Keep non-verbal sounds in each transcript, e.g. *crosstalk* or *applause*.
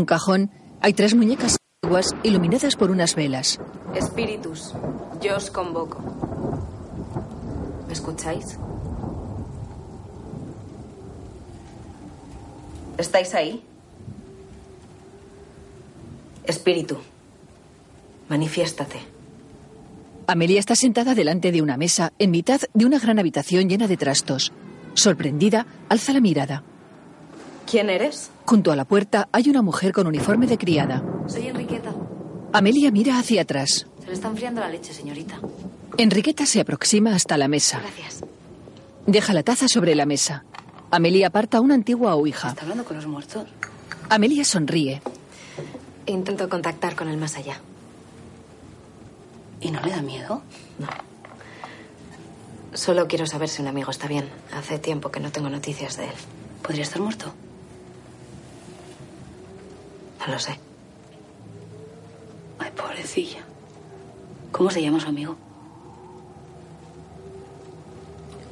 un cajón hay tres muñecas antiguas iluminadas por unas velas. Espíritus, yo os convoco. ¿Me escucháis? ¿Estáis ahí? Espíritu, manifiéstate. Amelia está sentada delante de una mesa en mitad de una gran habitación llena de trastos. Sorprendida, alza la mirada. ¿Quién eres? Junto a la puerta hay una mujer con uniforme de criada. Soy Enriqueta. Amelia mira hacia atrás. Se le está enfriando la leche, señorita. Enriqueta se aproxima hasta la mesa. Gracias. Deja la taza sobre la mesa. Amelia aparta una antigua ouija. ¿Está hablando con los muertos? Amelia sonríe. Intento contactar con el más allá. ¿Y no le da miedo? No. Solo quiero saber si un amigo está bien. Hace tiempo que no tengo noticias de él. ¿Podría estar muerto? No lo sé. Ay, pobrecilla. ¿Cómo se llama su amigo?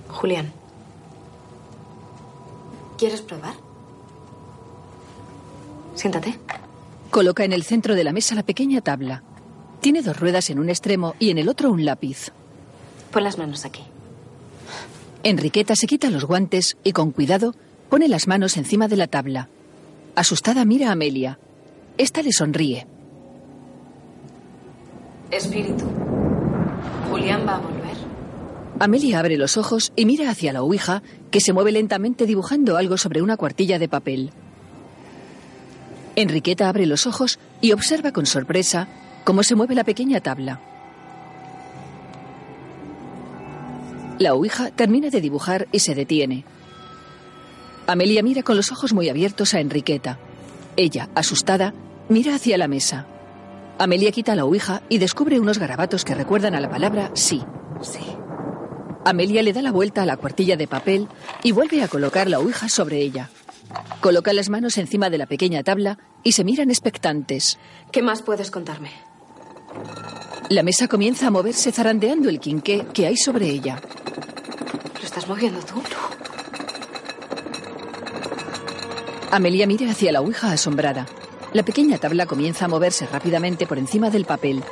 Julián. ¿Quieres probar? Siéntate. Coloca en el centro de la mesa la pequeña tabla. Tiene dos ruedas en un extremo y en el otro un lápiz. Pon las manos aquí. Enriqueta se quita los guantes y con cuidado pone las manos encima de la tabla. Asustada mira a Amelia. Esta le sonríe. Espíritu. Julián va a volver. Amelia abre los ojos y mira hacia la ouija, que se mueve lentamente dibujando algo sobre una cuartilla de papel. Enriqueta abre los ojos y observa con sorpresa cómo se mueve la pequeña tabla. La ouija termina de dibujar y se detiene. Amelia mira con los ojos muy abiertos a Enriqueta. Ella, asustada, mira hacia la mesa. Amelia quita la ouija y descubre unos garabatos que recuerdan a la palabra sí. Sí. Amelia le da la vuelta a la cuartilla de papel y vuelve a colocar la ouija sobre ella. Coloca las manos encima de la pequeña tabla y se miran expectantes. ¿Qué más puedes contarme? La mesa comienza a moverse zarandeando el quinqué que hay sobre ella. ¿Lo estás moviendo tú? Amelia mira hacia la ouija asombrada. La pequeña tabla comienza a moverse rápidamente por encima del papel.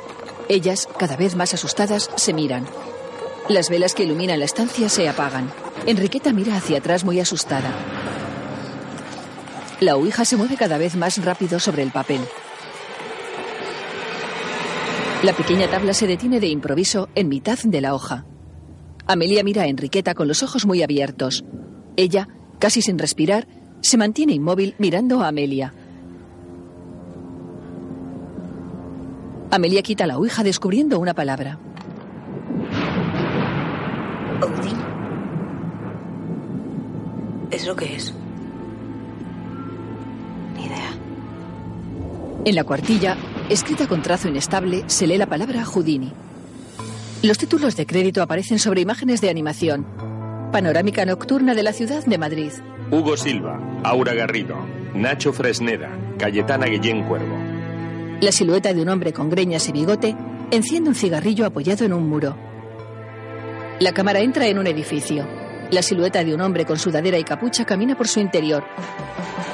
Ellas, cada vez más asustadas, se miran. Las velas que iluminan la estancia se apagan. Enriqueta mira hacia atrás muy asustada. La ouija se mueve cada vez más rápido sobre el papel. La pequeña tabla se detiene de improviso en mitad de la hoja. Amelia mira a Enriqueta con los ojos muy abiertos. Ella, casi sin respirar, se mantiene inmóvil mirando a Amelia. Amelia quita la ouija descubriendo una palabra. Odín. ¿Es lo que es? Ni idea. En la cuartilla, escrita con trazo inestable, se lee la palabra Houdini. Los títulos de crédito aparecen sobre imágenes de animación. Panorámica nocturna de la ciudad de Madrid. Hugo Silva, Aura Garrido, Nacho Fresneda, Cayetana Guillén Cuervo. La silueta de un hombre con greñas y bigote enciende un cigarrillo apoyado en un muro. La cámara entra en un edificio. La silueta de un hombre con sudadera y capucha camina por su interior.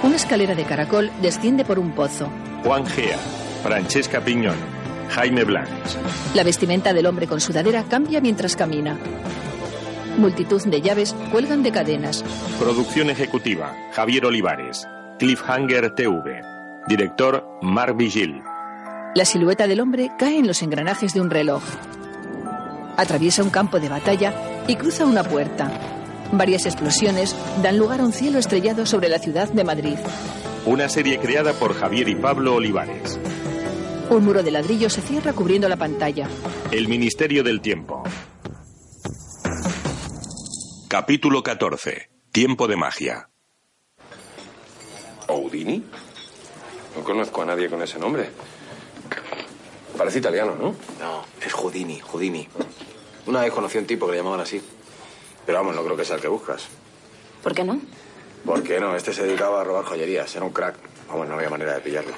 Una escalera de caracol desciende por un pozo. Juan Gea, Francesca Piñón, Jaime Blancs. La vestimenta del hombre con sudadera cambia mientras camina. Multitud de llaves cuelgan de cadenas. Producción ejecutiva, Javier Olivares. Cliffhanger TV. Director, Marc Vigil. La silueta del hombre cae en los engranajes de un reloj. Atraviesa un campo de batalla y cruza una puerta. Varias explosiones dan lugar a un cielo estrellado sobre la ciudad de Madrid. Una serie creada por Javier y Pablo Olivares. Un muro de ladrillo se cierra cubriendo la pantalla. El Ministerio del Tiempo. Capítulo 14. Tiempo de magia. ¿Houdini? No conozco a nadie con ese nombre. Parece italiano, ¿no? No, es Houdini, Houdini. Una vez conocí a un tipo que le llamaban así. Pero vamos, no creo que sea el que buscas. ¿Por qué no? ¿Por qué no? Este se dedicaba a robar joyerías. Era un crack. Vamos, no había manera de pillarlo.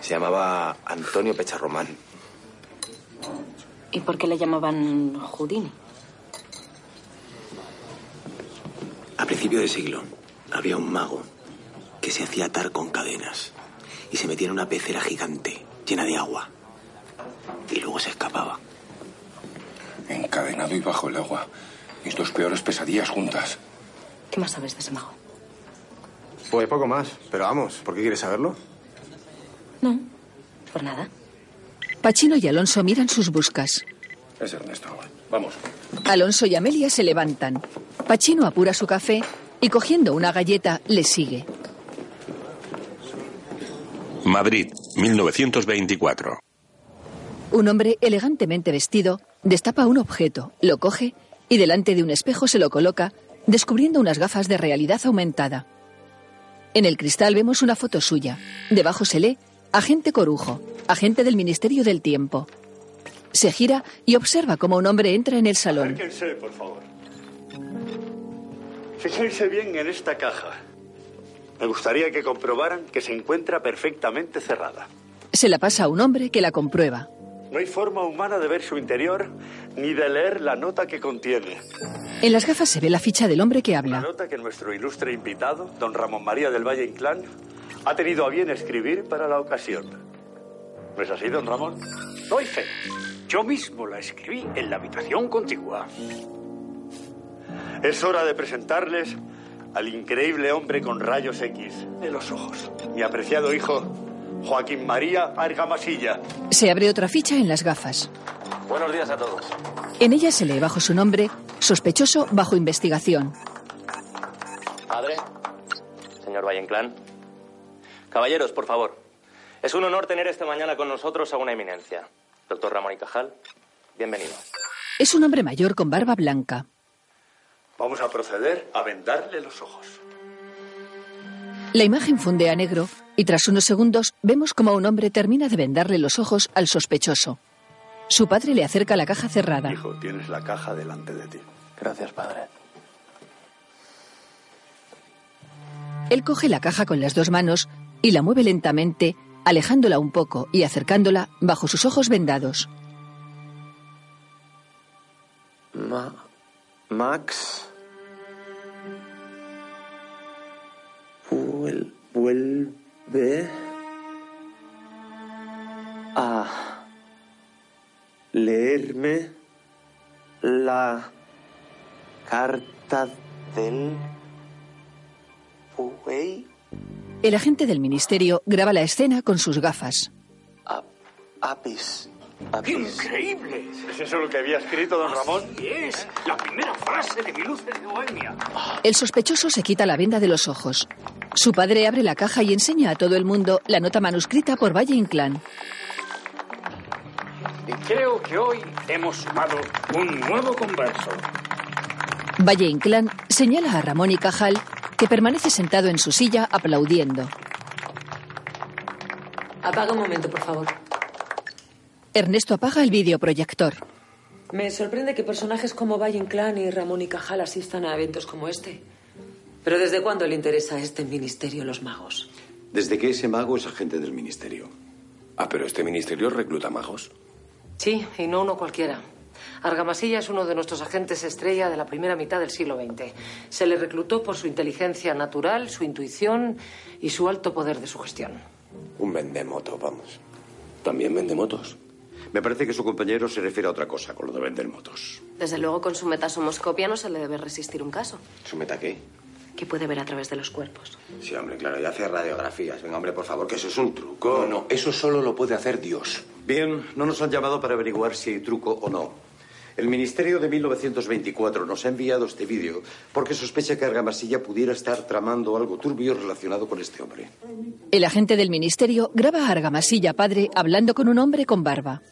Se llamaba Antonio Pecharromán. ¿Y por qué le llamaban Houdini? A principio de siglo había un mago que se hacía atar con cadenas. y se metía en una pecera gigante, llena de agua. Y luego se escapaba. Encadenado y bajo el agua. Mis dos peores pesadillas juntas. ¿Qué más sabes de ese mago? Pues poco más, pero vamos, ¿por qué quieres saberlo? No, por nada. Pachino y Alonso miran sus buscas. Es Ernesto. Vamos. Alonso y Amelia se levantan. Pachino apura su café y cogiendo una galleta le sigue. Madrid, 1924. Un hombre elegantemente vestido destapa un objeto, lo coge y delante de un espejo se lo coloca, descubriendo unas gafas de realidad aumentada. En el cristal vemos una foto suya. Debajo se lee Agente Corujo, agente del Ministerio del Tiempo. Se gira y observa cómo un hombre entra en el salón. Acérquense, por favor. Fíjense bien en esta caja. Me gustaría que comprobaran que se encuentra perfectamente cerrada. Se la pasa a un hombre que la comprueba. No hay forma humana de ver su interior ni de leer la nota que contiene. En las gafas se ve la ficha del hombre que La habla. nota que nuestro ilustre invitado, don Ramón María del Valle Inclán, ha tenido a bien escribir para la ocasión. ¿No es así, don Ramón? Doy fe. Yo mismo la escribí en la habitación contigua. Es hora de presentarles al increíble hombre con rayos X en los ojos. Mi apreciado hijo, Joaquín María Argamasilla. Se abre otra ficha en las gafas. Buenos días a todos. En ella se lee bajo su nombre, sospechoso bajo investigación. Padre, señor Valle Inclán. Caballeros, por favor. Es un honor tener esta mañana con nosotros a una eminencia. Doctor Ramón y Cajal, bienvenido. Es un hombre mayor con barba blanca. Vamos a proceder a vendarle los ojos. La imagen funde a negro y tras unos segundos vemos como un hombre termina de vendarle los ojos al sospechoso. Su padre le acerca la caja cerrada. Hijo, tienes la caja delante de ti. Gracias, padre. Él coge la caja con las dos manos y la mueve lentamente, alejándola un poco y acercándola bajo sus ojos vendados. Ma Max. Vuel- vuelve a leerme la carta del buey. El agente del ministerio graba la escena con sus gafas. A- Apis. ¡Increíble! ¿Es eso lo que había escrito don Ramón? es la primera frase de mi luz de Bohemia. El sospechoso se quita la venda de los ojos. Su padre abre la caja y enseña a todo el mundo la nota manuscrita por Valle Inclán. Y creo que hoy hemos sumado un nuevo converso. Valle Inclán señala a Ramón y Cajal, que permanece sentado en su silla aplaudiendo. Apaga un momento, por favor. Ernesto apaga el videoproyector. Me sorprende que personajes como Valle Inclán y Ramón y Cajal asistan a eventos como este. Pero ¿desde cuándo le interesa a este ministerio los magos? Desde que ese mago es agente del ministerio. Ah, pero este ministerio recluta magos. Sí, y no uno cualquiera. Argamasilla es uno de nuestros agentes estrella de la primera mitad del siglo XX. Se le reclutó por su inteligencia natural, su intuición y su alto poder de sugestión. Un vendemoto, vamos. También vende motos. Me parece que su compañero se refiere a otra cosa con lo de vender motos. Desde luego, con su metasomoscopia no se le debe resistir un caso. ¿Su meta qué? Que puede ver a través de los cuerpos. Sí, hombre, claro, ya hace radiografías. Venga, hombre, por favor, que eso es un truco. No, no, eso solo lo puede hacer Dios. Bien, no nos han llamado para averiguar si hay truco o no. El Ministerio de 1924 nos ha enviado este vídeo porque sospecha que Argamasilla pudiera estar tramando algo turbio relacionado con este hombre. El agente del ministerio graba a Argamasilla padre hablando con un hombre con barba.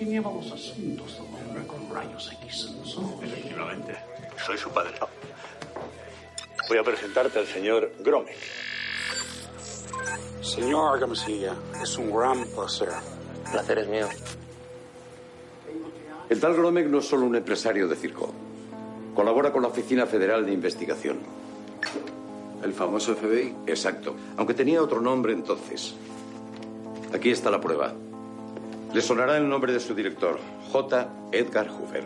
Los asuntos hombre con rayos X en los ojos. Efectivamente, soy su padre. Voy a presentarte al señor Gromek. Señor Argamasilla, es un gran placer. Placer es mío. El tal Gromek no es solo un empresario de circo. Colabora con la Oficina Federal de Investigación. ¿El famoso FBI? Exacto. Aunque tenía otro nombre entonces. Aquí está la prueba. Le sonará el nombre de su director, J. Edgar Hoover.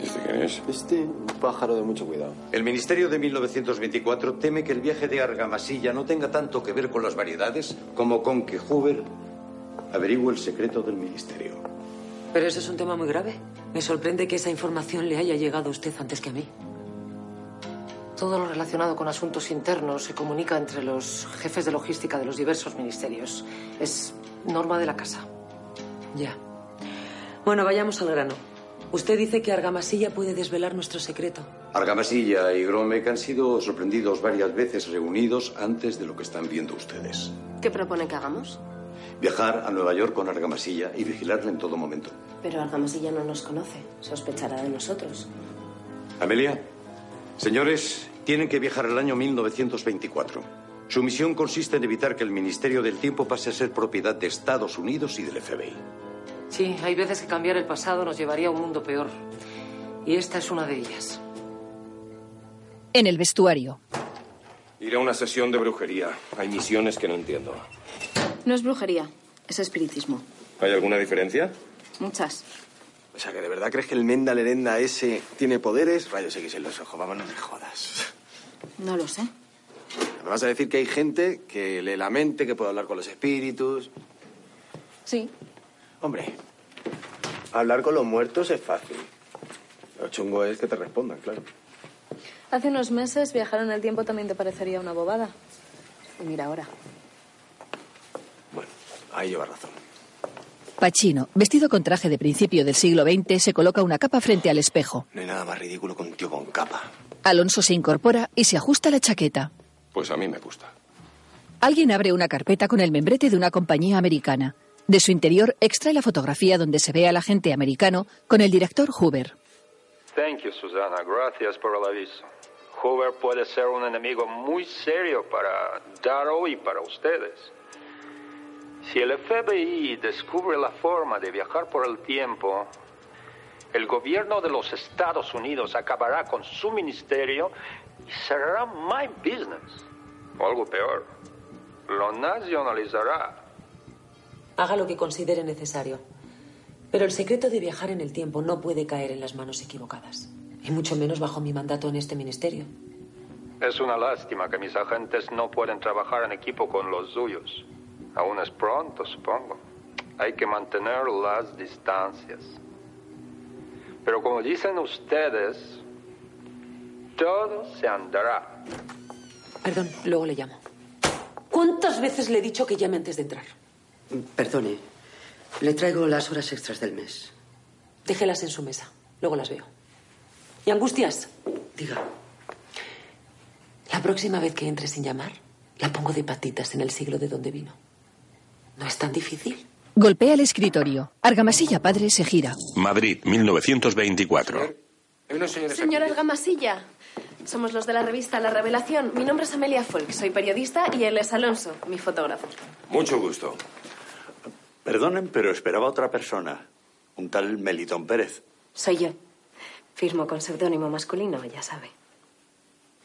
¿Este quién es? Este pájaro de mucho cuidado. El Ministerio de 1924 teme que el viaje de Argamasilla no tenga tanto que ver con las variedades como con que Hoover averigüe el secreto del Ministerio. Pero eso es un tema muy grave. Me sorprende que esa información le haya llegado a usted antes que a mí. Todo lo relacionado con asuntos internos se comunica entre los jefes de logística de los diversos ministerios. Es norma de la casa. Ya. Bueno, vayamos al grano. Usted dice que Argamasilla puede desvelar nuestro secreto. Argamasilla y Gromek han sido sorprendidos varias veces reunidos antes de lo que están viendo ustedes. ¿Qué propone que hagamos? Viajar a Nueva York con Argamasilla y vigilarle en todo momento. Pero Argamasilla no nos conoce. Sospechará de nosotros. Amelia, señores, tienen que viajar al año 1924. Su misión consiste en evitar que el Ministerio del Tiempo pase a ser propiedad de Estados Unidos y del FBI. Sí, hay veces que cambiar el pasado nos llevaría a un mundo peor. Y esta es una de ellas. En el vestuario. Ir a una sesión de brujería. Hay misiones que no entiendo. No es brujería, es espiritismo. ¿Hay alguna diferencia? Muchas. O sea, que de verdad crees que el Menda Lerenda ese tiene poderes, rayos X en los ojos. Vamos, no me jodas. No lo sé. Me vas a decir que hay gente que lee la mente, que puede hablar con los espíritus. Sí. Hombre, hablar con los muertos es fácil. Lo chungo es que te respondan, claro. Hace unos meses viajar en el tiempo también te parecería una bobada. Y mira ahora. Ahí lleva razón. Pacino, vestido con traje de principio del siglo XX, se coloca una capa frente al espejo. No hay nada más ridículo que un tío con capa. Alonso se incorpora y se ajusta la chaqueta. Pues a mí me gusta. Alguien abre una carpeta con el membrete de una compañía americana. De su interior extrae la fotografía donde se ve al agente americano con el director Hoover. Thank you, Susana. Gracias por el aviso. Hoover puede ser un enemigo muy serio para Darrow y para ustedes. Si el FBI descubre la forma de viajar por el tiempo, el gobierno de los Estados Unidos acabará con su ministerio cerrará my business. O algo peor, lo nacionalizará. Haga lo que considere necesario. Pero el secreto de viajar en el tiempo no puede caer en las manos equivocadas. Y mucho menos bajo mi mandato en este ministerio. Es una lástima que mis agentes no puedan trabajar en equipo con los suyos. Aún es pronto, supongo. Hay que mantener las distancias. Pero como dicen ustedes, todo se andará. Perdón, luego le llamo. ¿Cuántas veces le he dicho que llame antes de entrar? Perdone, le traigo las horas extras del mes. Déjelas en su mesa. Luego las veo. ¿Y Angustias? Diga. La próxima vez que entre sin llamar, la pongo de patitas en el siglo de donde vino. No es tan difícil. Golpea el escritorio. Argamasilla padre se gira. Madrid, 1924. Señora Argamasilla, somos los de la revista La Revelación. Mi nombre es Amelia Folk, soy periodista y él es Alonso, mi fotógrafo. Mucho gusto. Perdonen, pero esperaba otra persona. Un tal Melitón Pérez. Soy yo. Firmo con seudónimo masculino, ya sabe.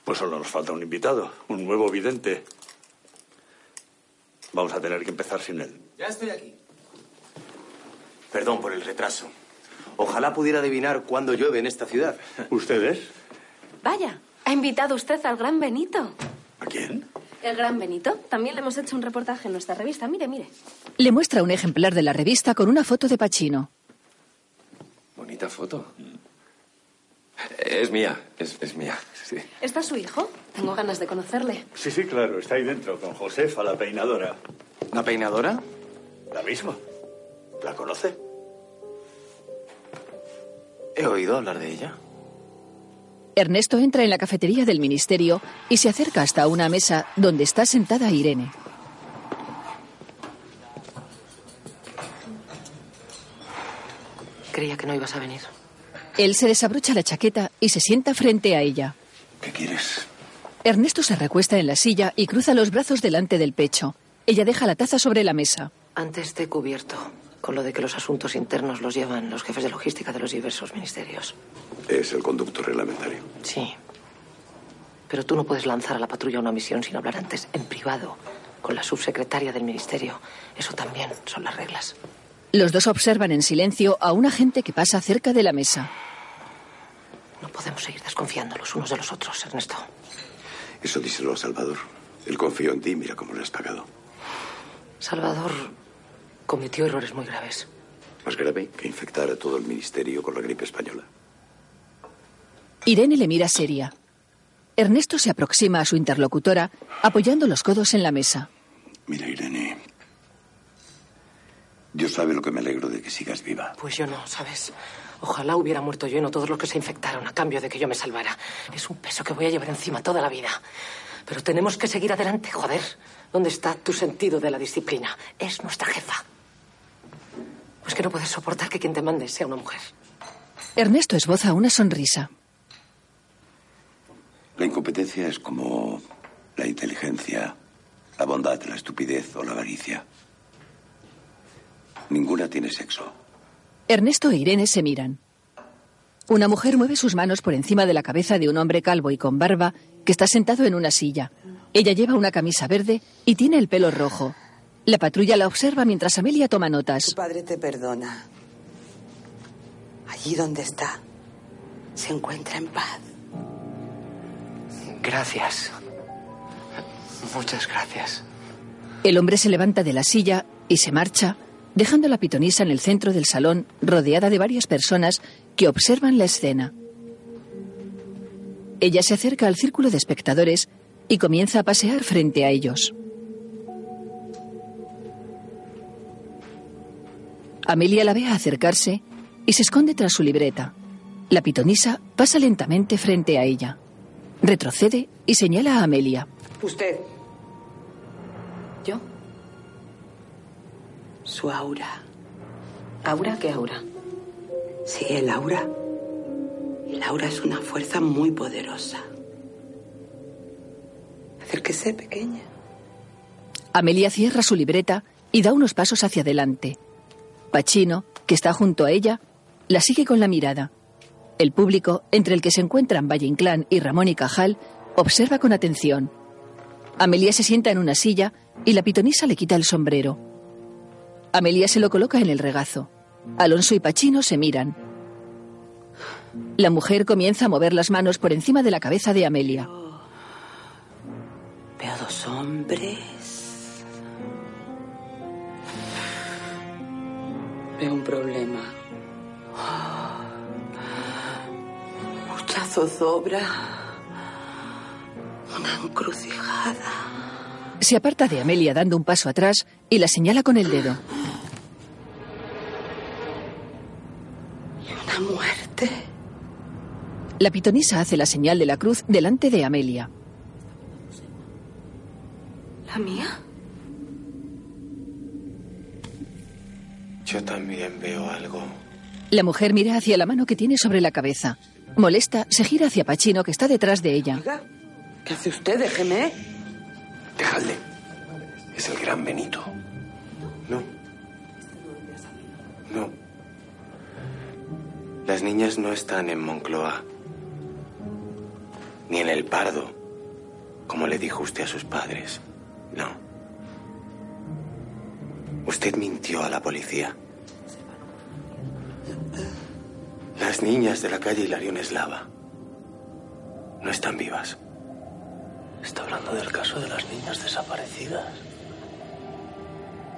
Pues solo nos falta un invitado, un nuevo vidente. Vamos a tener que empezar sin él. Ya estoy aquí. Perdón por el retraso. Ojalá pudiera adivinar cuándo llueve en esta ciudad. *laughs* ¿Ustedes? Vaya, ha invitado usted al gran Benito. ¿A quién? El gran Benito. También le hemos hecho un reportaje en nuestra revista. Mire, mire. Le muestra un ejemplar de la revista con una foto de Pacino. Bonita foto. Es mía, es, es mía, sí. ¿Está su hijo? Tengo ganas de conocerle. Sí, sí, claro, está ahí dentro, con Josefa, la peinadora. ¿La peinadora? La misma. ¿La conoce? He oído hablar de ella. Ernesto entra en la cafetería del ministerio y se acerca hasta una mesa donde está sentada Irene. Creía que no ibas a venir. Él se desabrocha la chaqueta y se sienta frente a ella. ¿Qué quieres? Ernesto se recuesta en la silla y cruza los brazos delante del pecho. Ella deja la taza sobre la mesa. Antes te he cubierto con lo de que los asuntos internos los llevan los jefes de logística de los diversos ministerios. Es el conducto reglamentario. Sí. Pero tú no puedes lanzar a la patrulla una misión sin hablar antes en privado con la subsecretaria del ministerio. Eso también son las reglas. Los dos observan en silencio a un agente que pasa cerca de la mesa. podemos seguir desconfiando los unos de los otros, Ernesto. Eso díselo a Salvador. Él confió en ti, mira cómo le has pagado. Salvador cometió errores muy graves. Más grave que infectar a todo el ministerio con la gripe española. Irene le mira seria. Ernesto se aproxima a su interlocutora, apoyando los codos en la mesa. Mira, Irene. Dios sabe lo que me alegro de que sigas viva. Pues yo no, ¿sabes? Ojalá hubiera muerto yo y no todos los que se infectaron a cambio de que yo me salvara. Es un peso que voy a llevar encima toda la vida. Pero tenemos que seguir adelante, joder. ¿Dónde está tu sentido de la disciplina? Es nuestra jefa. Pues que no puedes soportar que quien te mande sea una mujer. Ernesto esboza una sonrisa. La incompetencia es como la inteligencia, la bondad, la estupidez o la avaricia. Ninguna tiene sexo. Ernesto e Irene se miran. Una mujer mueve sus manos por encima de la cabeza de un hombre calvo y con barba que está sentado en una silla. Ella lleva una camisa verde y tiene el pelo rojo. La patrulla la observa mientras Amelia toma notas. Tu padre te perdona. Allí donde está, se encuentra en paz. Gracias. Muchas gracias. El hombre se levanta de la silla y se marcha, dejando a la pitonisa en el centro del salón, rodeada de varias personas que observan la escena. Ella se acerca al círculo de espectadores y comienza a pasear frente a ellos. Amelia la ve acercarse y se esconde tras su libreta. La pitonisa pasa lentamente frente a ella. Retrocede y señala a Amelia. Usted. ¿Yo? Su aura. ¿Aura? ¿Qué aura? Sí, el aura. El aura es una fuerza muy poderosa. Acérquese, pequeña. Amelia cierra su libreta y da unos pasos hacia adelante. Pachino, que está junto a ella, la sigue con la mirada. El público, entre el que se encuentran Valle Inclán y Ramón y Cajal, observa con atención. Amelia se sienta en una silla y la pitonisa le quita el sombrero. Amelia se lo coloca en el regazo. Alonso y Pachino se miran. La mujer comienza a mover las manos por encima de la cabeza de Amelia. Veo dos hombres. Veo un problema. Mucha zozobra. Una encrucijada. Se aparta de Amelia dando un paso atrás y la señala con el dedo. Y una muerte. La pitonisa hace la señal de la cruz delante de Amelia. ¿La mía? Yo también veo algo. La mujer mira hacia la mano que tiene sobre la cabeza. Molesta, se gira hacia Pachino que está detrás de ella. ¿Qué hace usted? Déjeme. Dejadle. Es el gran Benito. No. No. Las niñas no están en Moncloa. Ni en el Pardo, como le dijo usted a sus padres. No. Usted mintió a la policía. Las niñas de la calle Hilarión Eslava no están vivas. Está hablando del caso de las niñas desaparecidas.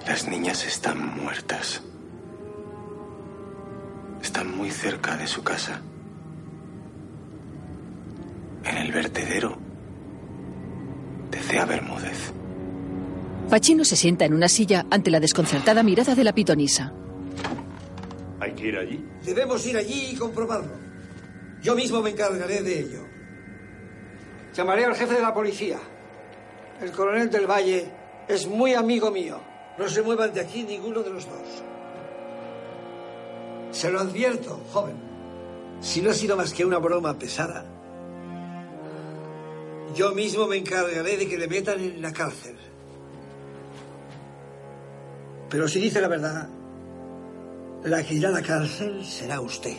Las niñas están muertas. Están muy cerca de su casa. En el vertedero de Cea Bermúdez. Pachino se sienta en una silla ante la desconcertada mirada de la pitonisa. ¿Hay que ir allí? Debemos ir allí y comprobarlo. Yo mismo me encargaré de ello. Llamaré al jefe de la policía. El coronel del Valle es muy amigo mío. No se muevan de aquí ninguno de los dos. Se lo advierto, joven. Si no ha sido más que una broma pesada, yo mismo me encargaré de que le metan en la cárcel. Pero si dice la verdad, la que irá a la cárcel será usted.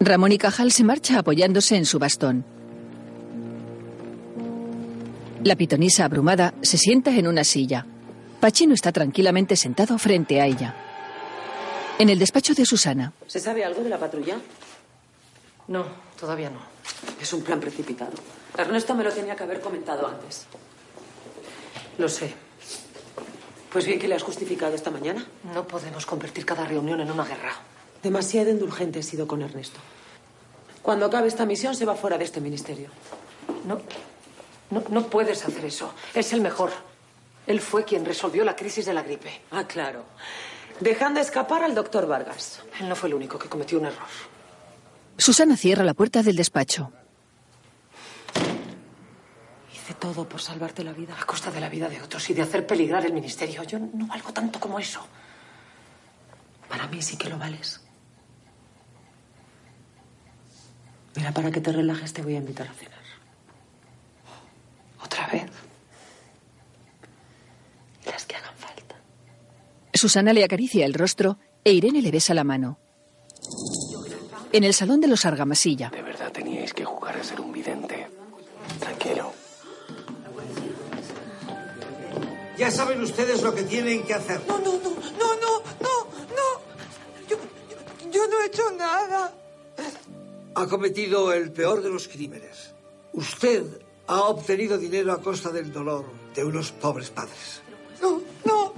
Ramón y Cajal se marcha apoyándose en su bastón. La pitonisa abrumada se sienta en una silla. Pachino está tranquilamente sentado frente a ella. En el despacho de Susana. ¿Se sabe algo de la patrulla? No, Todavía no. Es un plan precipitado. Ernesto me lo tenía que haber comentado antes. Lo sé. Pues bien, ¿qué le has justificado esta mañana? No podemos convertir cada reunión en una guerra. Demasiado indulgente he sido con Ernesto. Cuando acabe esta misión se va fuera de este ministerio. No, no, no puedes hacer eso. Es el mejor. Él fue quien resolvió la crisis de la gripe. Ah, claro. Dejando escapar al doctor Vargas. Él no fue el único que cometió un error. Susana cierra la puerta del despacho. Hice todo por salvarte la vida. A costa de la vida de otros y de hacer peligrar el ministerio. Yo no valgo tanto como eso. Para mí sí que lo vales. Mira, para que te relajes te voy a invitar a cenar. ¿Otra vez? Las que hagan falta. Susana le acaricia el rostro e Irene le besa la mano. En el salón de los Argamasilla. De verdad teníais que jugar a ser un Ya saben ustedes lo que tienen que hacer. No, no, no, no, no, no, no. Yo, yo, yo no he hecho nada. Ha cometido el peor de los crímenes. Usted ha obtenido dinero a costa del dolor de unos pobres padres. No, no.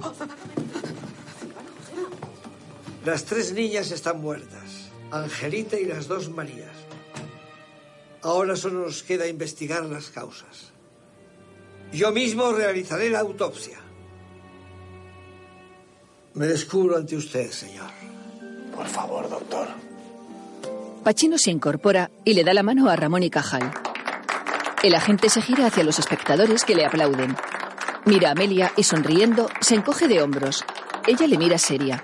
Las tres niñas están muertas. Angelita y las dos Marías. Ahora solo nos queda investigar las causas. Yo mismo realizaré la autopsia. Me descubro ante usted, señor. Por favor, doctor. Pachino se incorpora y le da la mano a Ramón y Cajal. El agente se gira hacia los espectadores que le aplauden. Mira a Amelia y sonriendo se encoge de hombros. Ella le mira seria.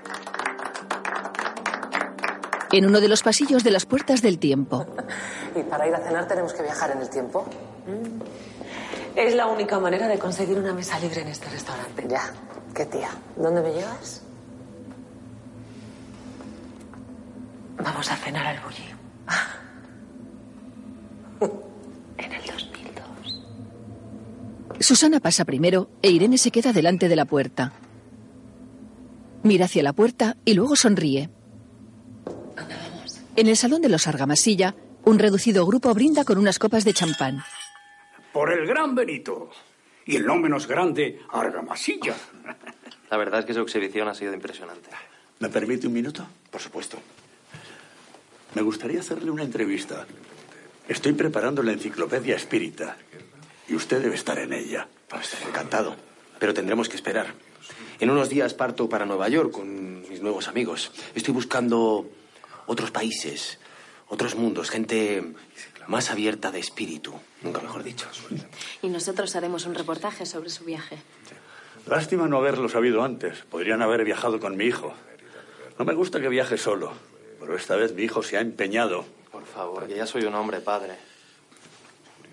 En uno de los pasillos de las puertas del tiempo. *laughs* ¿Y para ir a cenar tenemos que viajar en el tiempo? Es la única manera de conseguir una mesa libre en este restaurante. Ya. ¿Qué tía? ¿Dónde me llevas? Vamos a cenar al bulli. *laughs* en el 2002. Susana pasa primero e Irene se queda delante de la puerta. Mira hacia la puerta y luego sonríe. En el salón de los Argamasilla, un reducido grupo brinda con unas copas de champán. Por el gran Benito. Y el no menos grande, Argamasilla. La verdad es que su exhibición ha sido impresionante. ¿Me permite un minuto? Por supuesto. Me gustaría hacerle una entrevista. Estoy preparando la enciclopedia espírita. Y usted debe estar en ella. Pues encantado. Pero tendremos que esperar. En unos días parto para Nueva York con mis nuevos amigos. Estoy buscando otros países, otros mundos, gente más abierta de espíritu, nunca mejor dicho. Y nosotros haremos un reportaje sobre su viaje. Lástima no haberlo sabido antes. Podrían haber viajado con mi hijo. No me gusta que viaje solo, pero esta vez mi hijo se ha empeñado. Por favor, que ya soy un hombre padre.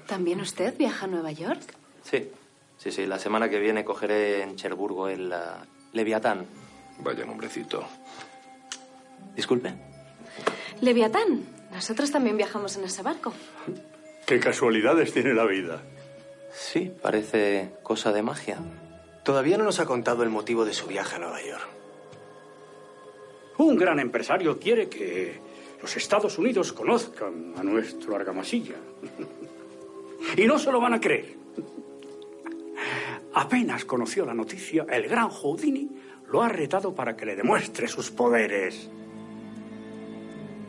¿También usted viaja a Nueva York? Sí, sí, sí. La semana que viene cogeré en Cherburgo el uh, Leviatán. Vaya nombrecito. Disculpe. Leviatán. Nosotros también viajamos en ese barco. Qué casualidades tiene la vida. Sí, parece cosa de magia. Todavía no nos ha contado el motivo de su viaje a Nueva York. Un gran empresario quiere que los Estados Unidos conozcan a nuestro argamasilla. *laughs* Y no se lo van a creer. Apenas conoció la noticia, el gran Houdini lo ha retado para que le demuestre sus poderes.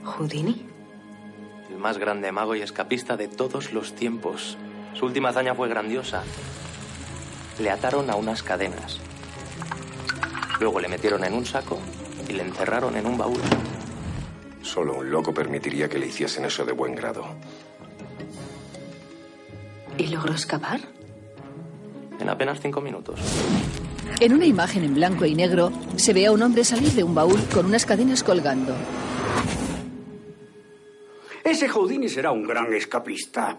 ¿Houdini? El más grande mago y escapista de todos los tiempos. Su última hazaña fue grandiosa. Le ataron a unas cadenas. Luego le metieron en un saco y le encerraron en un baúl. Solo un loco permitiría que le hiciesen eso de buen grado. ¿Y logró escapar? En apenas cinco minutos. En una imagen en blanco y negro se ve a un hombre salir de un baúl con unas cadenas colgando. Ese Houdini será un gran escapista.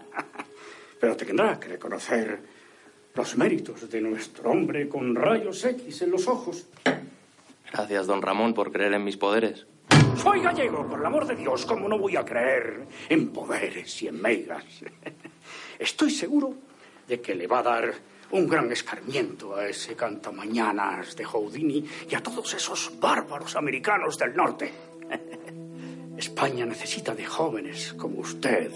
*laughs* Pero tendrá que reconocer los méritos de nuestro hombre con rayos X en los ojos. Gracias, don Ramón, por creer en mis poderes. Soy gallego, por el amor de Dios, ¿cómo no voy a creer en poderes y en megas? *laughs* Estoy seguro de que le va a dar un gran escarmiento a ese cantamañanas de Houdini y a todos esos bárbaros americanos del norte. *laughs* España necesita de jóvenes como usted,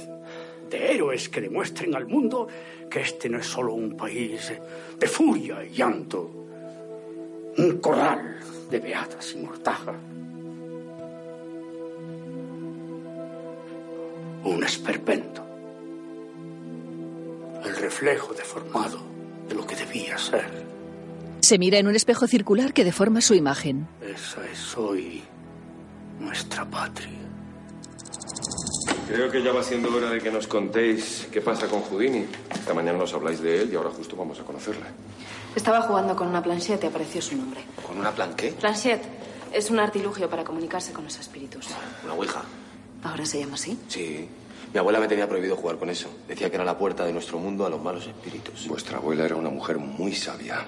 de héroes que demuestren al mundo que este no es solo un país de furia y llanto, un corral de beatas y mortaja. Un esperpento. El reflejo deformado de lo que debía ser. Se mira en un espejo circular que deforma su imagen. Esa es hoy nuestra patria. Creo que ya va siendo hora de que nos contéis qué pasa con Houdini. Esta mañana nos habláis de él y ahora justo vamos a conocerle. Estaba jugando con una planchette y apareció su nombre. ¿Con una plan qué? Planchette es un artilugio para comunicarse con los espíritus. Una ouija. ¿Ahora se llama así? Sí. Mi abuela me tenía prohibido jugar con eso. Decía que era la puerta de nuestro mundo a los malos espíritus. Vuestra abuela era una mujer muy sabia.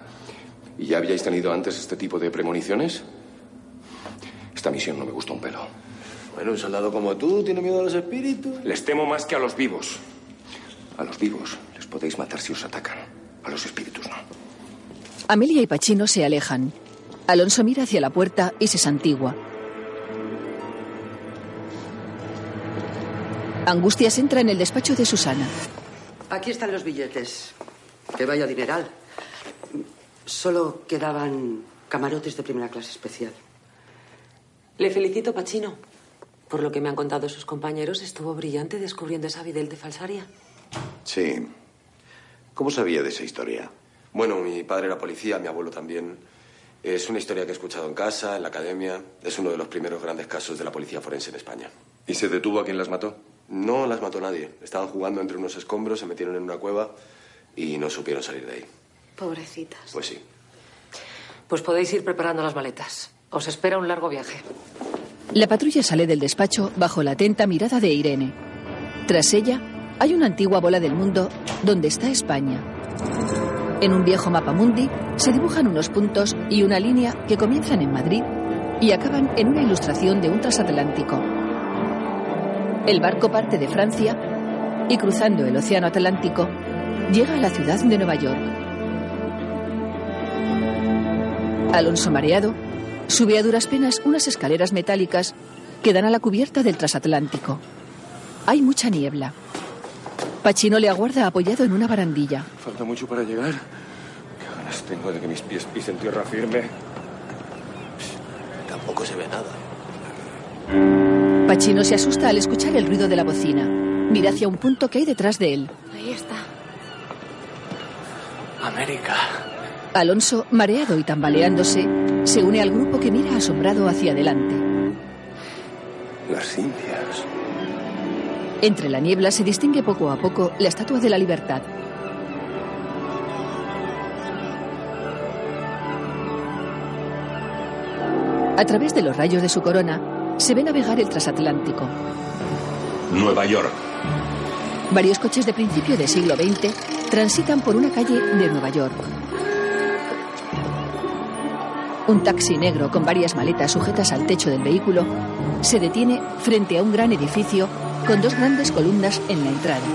¿Y ya habíais tenido antes este tipo de premoniciones? Esta misión no me gusta un pelo. Bueno, un soldado como tú tiene miedo a los espíritus. Les temo más que a los vivos. A los vivos les podéis matar si os atacan. A los espíritus no. Amelia y Pachino se alejan. Alonso mira hacia la puerta y se santigua. Angustias entra en el despacho de Susana. Aquí están los billetes. Que vaya dineral. Solo quedaban camarotes de primera clase especial. Le felicito, Pachino. Por lo que me han contado sus compañeros, estuvo brillante descubriendo esa videl de falsaria. Sí. ¿Cómo sabía de esa historia? Bueno, mi padre era policía, mi abuelo también. Es una historia que he escuchado en casa, en la academia. Es uno de los primeros grandes casos de la policía forense en España. ¿Y se detuvo a quien las mató? No las mató nadie. Estaban jugando entre unos escombros, se metieron en una cueva y no supieron salir de ahí. Pobrecitas. Pues sí. Pues podéis ir preparando las maletas. Os espera un largo viaje. La patrulla sale del despacho bajo la atenta mirada de Irene. Tras ella, hay una antigua bola del mundo donde está España. En un viejo mapa mundi se dibujan unos puntos y una línea que comienzan en Madrid y acaban en una ilustración de un transatlántico. El barco parte de Francia y cruzando el Océano Atlántico llega a la ciudad de Nueva York. Alonso mareado sube a duras penas unas escaleras metálicas que dan a la cubierta del transatlántico. Hay mucha niebla. Pachino le aguarda apoyado en una barandilla. Falta mucho para llegar. Qué ganas tengo de que mis pies pisen tierra firme. Tampoco se ve nada. Pachino se asusta al escuchar el ruido de la bocina. Mira hacia un punto que hay detrás de él. Ahí está. América. Alonso, mareado y tambaleándose, se une al grupo que mira asombrado hacia adelante. Las Indias. Entre la niebla se distingue poco a poco la Estatua de la Libertad. A través de los rayos de su corona se ve navegar el transatlántico. Nueva York. Varios coches de principio del siglo XX transitan por una calle de Nueva York. Un taxi negro con varias maletas sujetas al techo del vehículo se detiene frente a un gran edificio con dos grandes columnas en la entrada.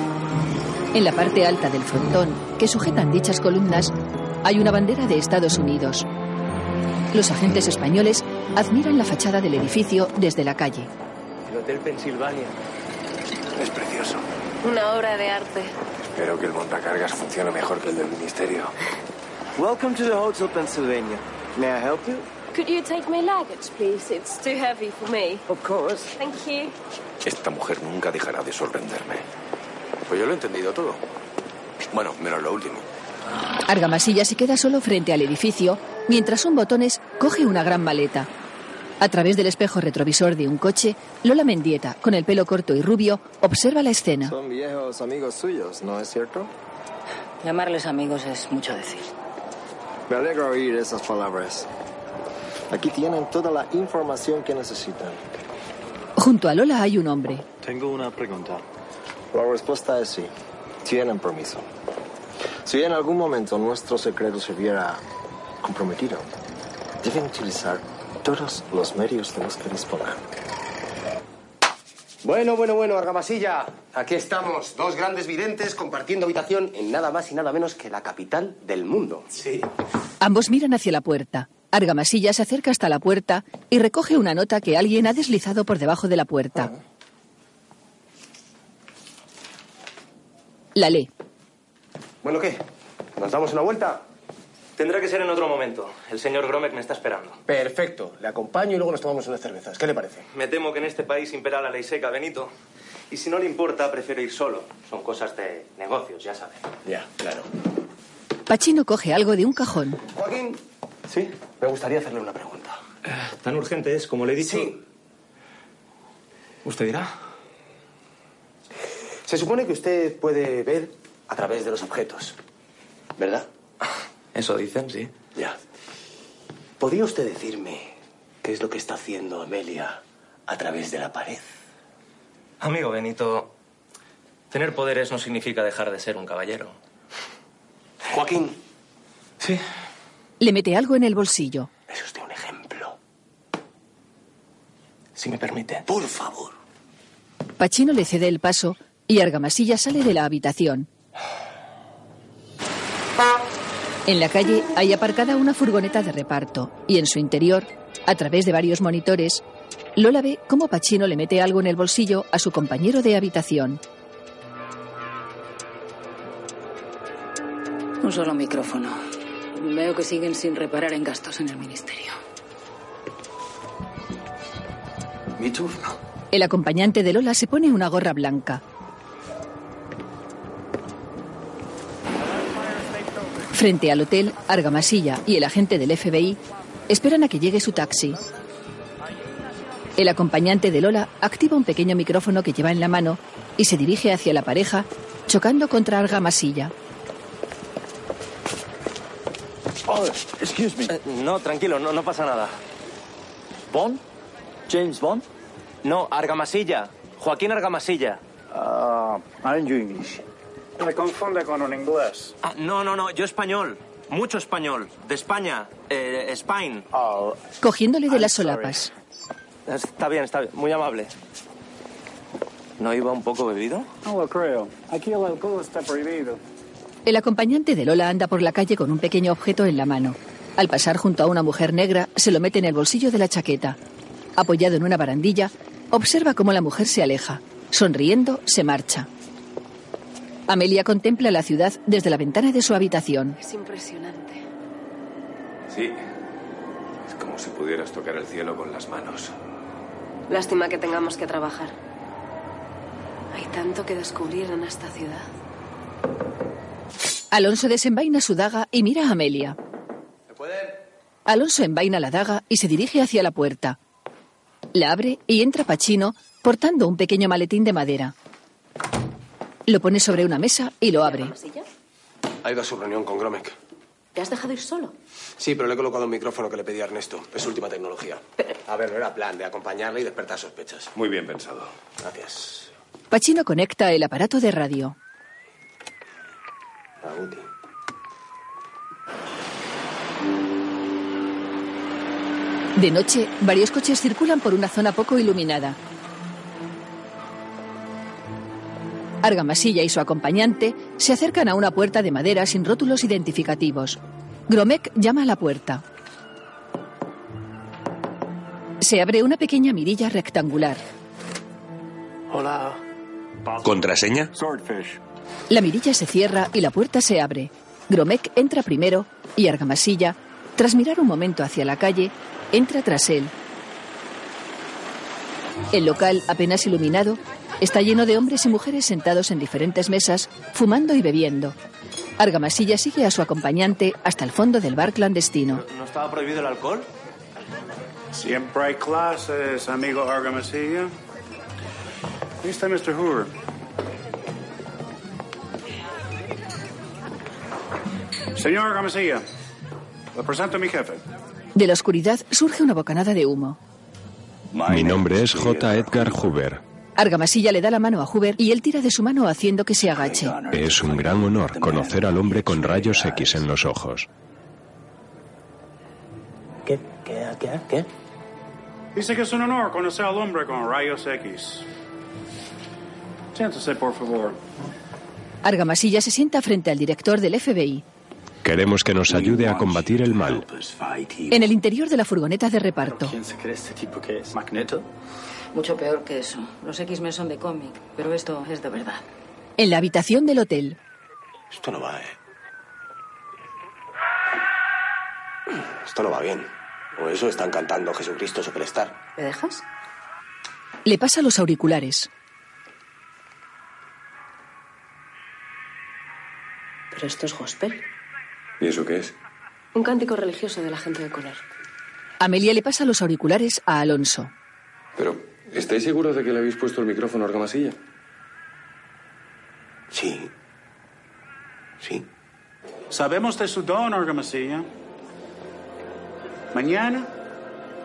En la parte alta del frontón que sujetan dichas columnas hay una bandera de Estados Unidos. Los agentes españoles admiran la fachada del edificio desde la calle. El Hotel Pensilvania. Es precioso. Una obra de arte. Espero que el montacargas funcione mejor que el del ministerio. Welcome to the Hotel Pennsylvania. May I help you? Could you take my luggage, please? It's too heavy for me. Of course. Thank you. Esta mujer nunca dejará de sorprenderme. Pues yo lo he entendido todo. Bueno, menos lo último. Argamasilla se queda solo frente al edificio mientras un botones coge una gran maleta. A través del espejo retrovisor de un coche, Lola Mendieta, con el pelo corto y rubio, observa la escena. Son viejos amigos suyos, ¿no es cierto? Llamarles amigos es mucho decir. Me alegra oír esas palabras. Aquí tienen toda la información que necesitan. Junto a Lola hay un hombre. Tengo una pregunta. La respuesta es sí. Tienen permiso. Si en algún momento nuestro secreto se viera comprometido, deben utilizar todos los medios de los que dispongan. Bueno, bueno, bueno, Argamasilla. Aquí estamos, dos grandes videntes compartiendo habitación en nada más y nada menos que la capital del mundo. Sí. Ambos miran hacia la puerta. Argamasilla se acerca hasta la puerta y recoge una nota que alguien ha deslizado por debajo de la puerta. La lee. Bueno, ¿qué? ¿Nos damos una vuelta? Tendrá que ser en otro momento. El señor Gromek me está esperando. Perfecto. Le acompaño y luego nos tomamos unas cervezas. ¿Qué le parece? Me temo que en este país impera la ley seca, Benito. Y si no le importa, prefiero ir solo. Son cosas de negocios, ya sabe. Ya, claro. Pachino coge algo de un cajón. Joaquín. Sí, me gustaría hacerle una pregunta. ¿Tan urgente es como le he dicho? Sí. ¿Usted dirá? Se supone que usted puede ver a través de los objetos, ¿verdad? Eso dicen, sí. Ya. ¿Podría usted decirme qué es lo que está haciendo Amelia a través de la pared? Amigo Benito, tener poderes no significa dejar de ser un caballero. Joaquín. Sí. Le mete algo en el bolsillo. Es usted un ejemplo. Si me permite. Por favor. Pachino le cede el paso y Argamasilla sale de la habitación. En la calle hay aparcada una furgoneta de reparto y en su interior, a través de varios monitores, Lola ve cómo Pachino le mete algo en el bolsillo a su compañero de habitación. Un solo micrófono. Veo que siguen sin reparar en gastos en el ministerio. Mi turno. El acompañante de Lola se pone una gorra blanca. Frente al hotel, Argamasilla y el agente del FBI esperan a que llegue su taxi. El acompañante de Lola activa un pequeño micrófono que lleva en la mano y se dirige hacia la pareja, chocando contra Argamasilla. Oh, excuse me. no, tranquilo, no, no pasa nada. ¿Bond? ¿James Bond? No, Argamasilla. Joaquín Argamasilla. Ah, I'm English. Me confunde con un inglés. Ah, no, no, no, yo español. Mucho español. De España. Eh, Spain. Cogiéndole de las solapas. Está bien, está bien. Muy amable. ¿No iba un poco bebido? No lo creo. Aquí el alcohol está prohibido. El acompañante de Lola anda por la calle con un pequeño objeto en la mano. Al pasar junto a una mujer negra, se lo mete en el bolsillo de la chaqueta. Apoyado en una barandilla, observa cómo la mujer se aleja. Sonriendo, se marcha. Amelia contempla la ciudad desde la ventana de su habitación. Es impresionante. Sí. Es como si pudieras tocar el cielo con las manos. Lástima que tengamos que trabajar. Hay tanto que descubrir en esta ciudad. Alonso desenvaina su daga y mira a Amelia. Alonso envaina la daga y se dirige hacia la puerta. La abre y entra Pachino portando un pequeño maletín de madera. Lo pone sobre una mesa y lo abre. Ha ido a su reunión con Gromek. ¿Te has dejado ir solo? Sí, pero le he colocado un micrófono que le pedí a Ernesto. Es última tecnología. A ver, no era plan de acompañarle y despertar sospechas. Muy bien pensado. Gracias. Pachino conecta el aparato de radio. De noche, varios coches circulan por una zona poco iluminada. Argamasilla y su acompañante se acercan a una puerta de madera sin rótulos identificativos. Gromek llama a la puerta. Se abre una pequeña mirilla rectangular. Hola. ¿Contraseña? Swordfish. La mirilla se cierra y la puerta se abre. Gromek entra primero y Argamasilla, tras mirar un momento hacia la calle, entra tras él. El local, apenas iluminado, está lleno de hombres y mujeres sentados en diferentes mesas, fumando y bebiendo. Argamasilla sigue a su acompañante hasta el fondo del bar clandestino. ¿No estaba prohibido el alcohol? Siempre hay clases, amigo Argamasilla. Ahí está Mr. Hoover. Señor Argamasilla, le presento a mi jefe. De la oscuridad surge una bocanada de humo. Mi nombre es J. Edgar Hoover. Argamasilla le da la mano a Hoover y él tira de su mano haciendo que se agache. Es un gran honor conocer al hombre con rayos X en los ojos. ¿Qué? ¿Qué? ¿Qué? ¿Qué? Dice que es un honor conocer al hombre con rayos X. Siéntese, por favor. Argamasilla se sienta frente al director del FBI. Queremos que nos ayude a combatir el mal. En el interior de la furgoneta de reparto. ¿Quién se cree este tipo que es? ¿Magneto? Mucho peor que eso. Los X-Men son de cómic, pero esto es de verdad. En la habitación del hotel. Esto no va, ¿eh? Esto no va bien. O eso están cantando Jesucristo Superstar. ¿Me dejas? Le pasa los auriculares. Pero esto es gospel. ¿Y eso qué es? Un cántico religioso de la gente de color. Amelia le pasa los auriculares a Alonso. Pero, ¿estáis seguros de que le habéis puesto el micrófono a Argamasilla? Sí. Sí. Sabemos de su don, Argamasilla. Mañana,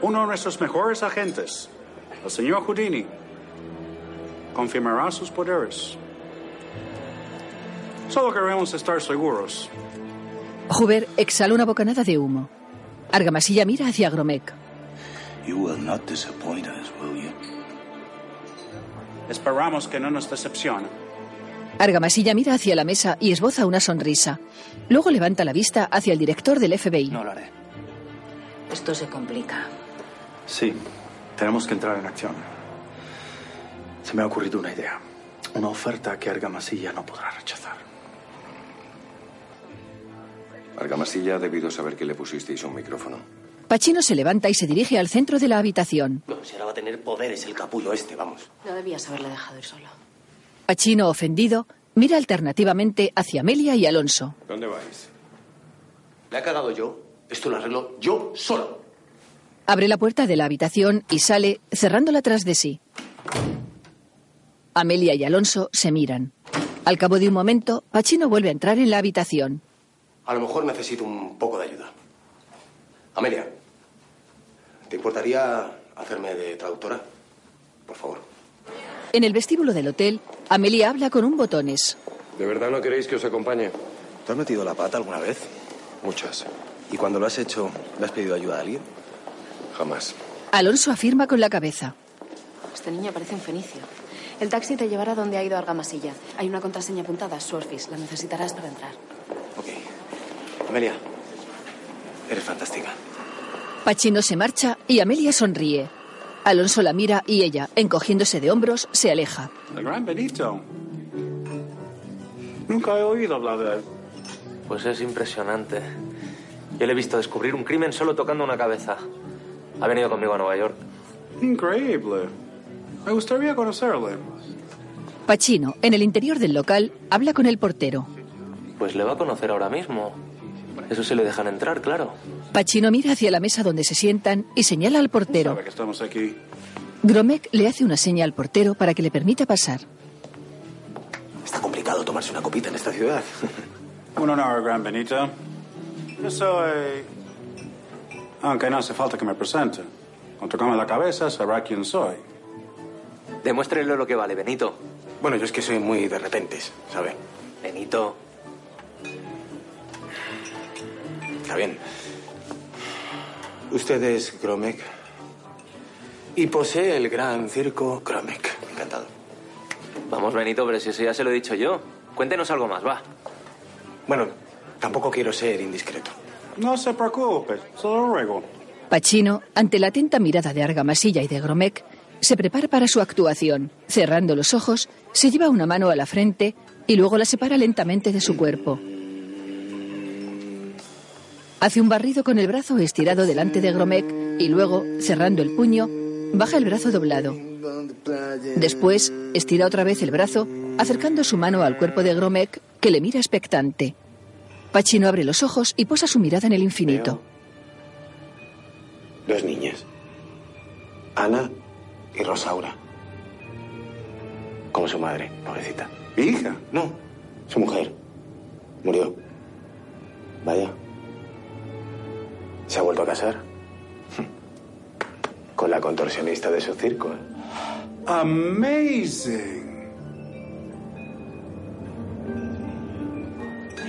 uno de nuestros mejores agentes, el señor Houdini, confirmará sus poderes. Solo queremos estar seguros. Huber exhala una bocanada de humo. Argamasilla mira hacia Gromek. You will not disappoint us, will you? Esperamos que no nos decepcione. Argamasilla mira hacia la mesa y esboza una sonrisa. Luego levanta la vista hacia el director del FBI. No lo haré. Esto se complica. Sí, tenemos que entrar en acción. Se me ha ocurrido una idea. Una oferta que Argamasilla no podrá rechazar. Argamasilla ha debido saber que le pusisteis un micrófono. Pachino se levanta y se dirige al centro de la habitación. No, si ahora va a tener poderes el capullo este, vamos. No debías haberle dejado ir solo. Pachino, ofendido, mira alternativamente hacia Amelia y Alonso. ¿Dónde vais? ¿Le ha cagado yo? Esto lo arreglo yo solo. Abre la puerta de la habitación y sale, cerrándola tras de sí. Amelia y Alonso se miran. Al cabo de un momento, Pachino vuelve a entrar en la habitación. A lo mejor necesito un poco de ayuda. Amelia, ¿te importaría hacerme de traductora? Por favor. En el vestíbulo del hotel, Amelia habla con un botones. ¿De verdad no queréis que os acompañe? ¿Te has metido la pata alguna vez? Muchas. ¿Y cuando lo has hecho, le has pedido ayuda a alguien? Jamás. Alonso afirma con la cabeza. Este niño parece un fenicio. El taxi te llevará donde ha ido Argamasilla. Hay una contraseña apuntada, Surfis. La necesitarás para entrar. Amelia, eres fantástica. Pachino se marcha y Amelia sonríe. Alonso la mira y ella, encogiéndose de hombros, se aleja. El gran Benito. Nunca he oído hablar de él. Pues es impresionante. Yo le he visto descubrir un crimen solo tocando una cabeza. Ha venido conmigo a Nueva York. Increíble. Me gustaría conocerle. Pachino, en el interior del local, habla con el portero. Pues le va a conocer ahora mismo. Eso se le dejan entrar, claro. Pachino mira hacia la mesa donde se sientan y señala al portero. Sabe que estamos aquí. Gromek le hace una seña al portero para que le permita pasar. Está complicado tomarse una copita en esta ciudad. *laughs* Un honor, gran Benito. Yo soy... Aunque no hace falta que me presente. Con tocarme la cabeza sabrá quién soy. Demuéstrele lo que vale, Benito. Bueno, yo es que soy muy de repentes, ¿sabe? Benito. Está bien. Usted es Gromek. Y posee el gran circo Gromek. Encantado. Vamos, Benito, pero si eso ya se lo he dicho yo. Cuéntenos algo más, va. Bueno, tampoco quiero ser indiscreto. No se preocupe, se lo ruego. Pachino, ante la atenta mirada de Argamasilla y de Gromek, se prepara para su actuación. Cerrando los ojos, se lleva una mano a la frente y luego la separa lentamente de su cuerpo. Hace un barrido con el brazo estirado delante de Gromek y luego, cerrando el puño, baja el brazo doblado. Después, estira otra vez el brazo, acercando su mano al cuerpo de Gromek, que le mira expectante. Pachino abre los ojos y posa su mirada en el infinito. Dos niñas. Ana y Rosaura. Como su madre, pobrecita. ¿Mi hija? No, su mujer. Murió. Vaya. ¿Se ha vuelto a casar? *laughs* Con la contorsionista de su circo. ¿eh? Amazing.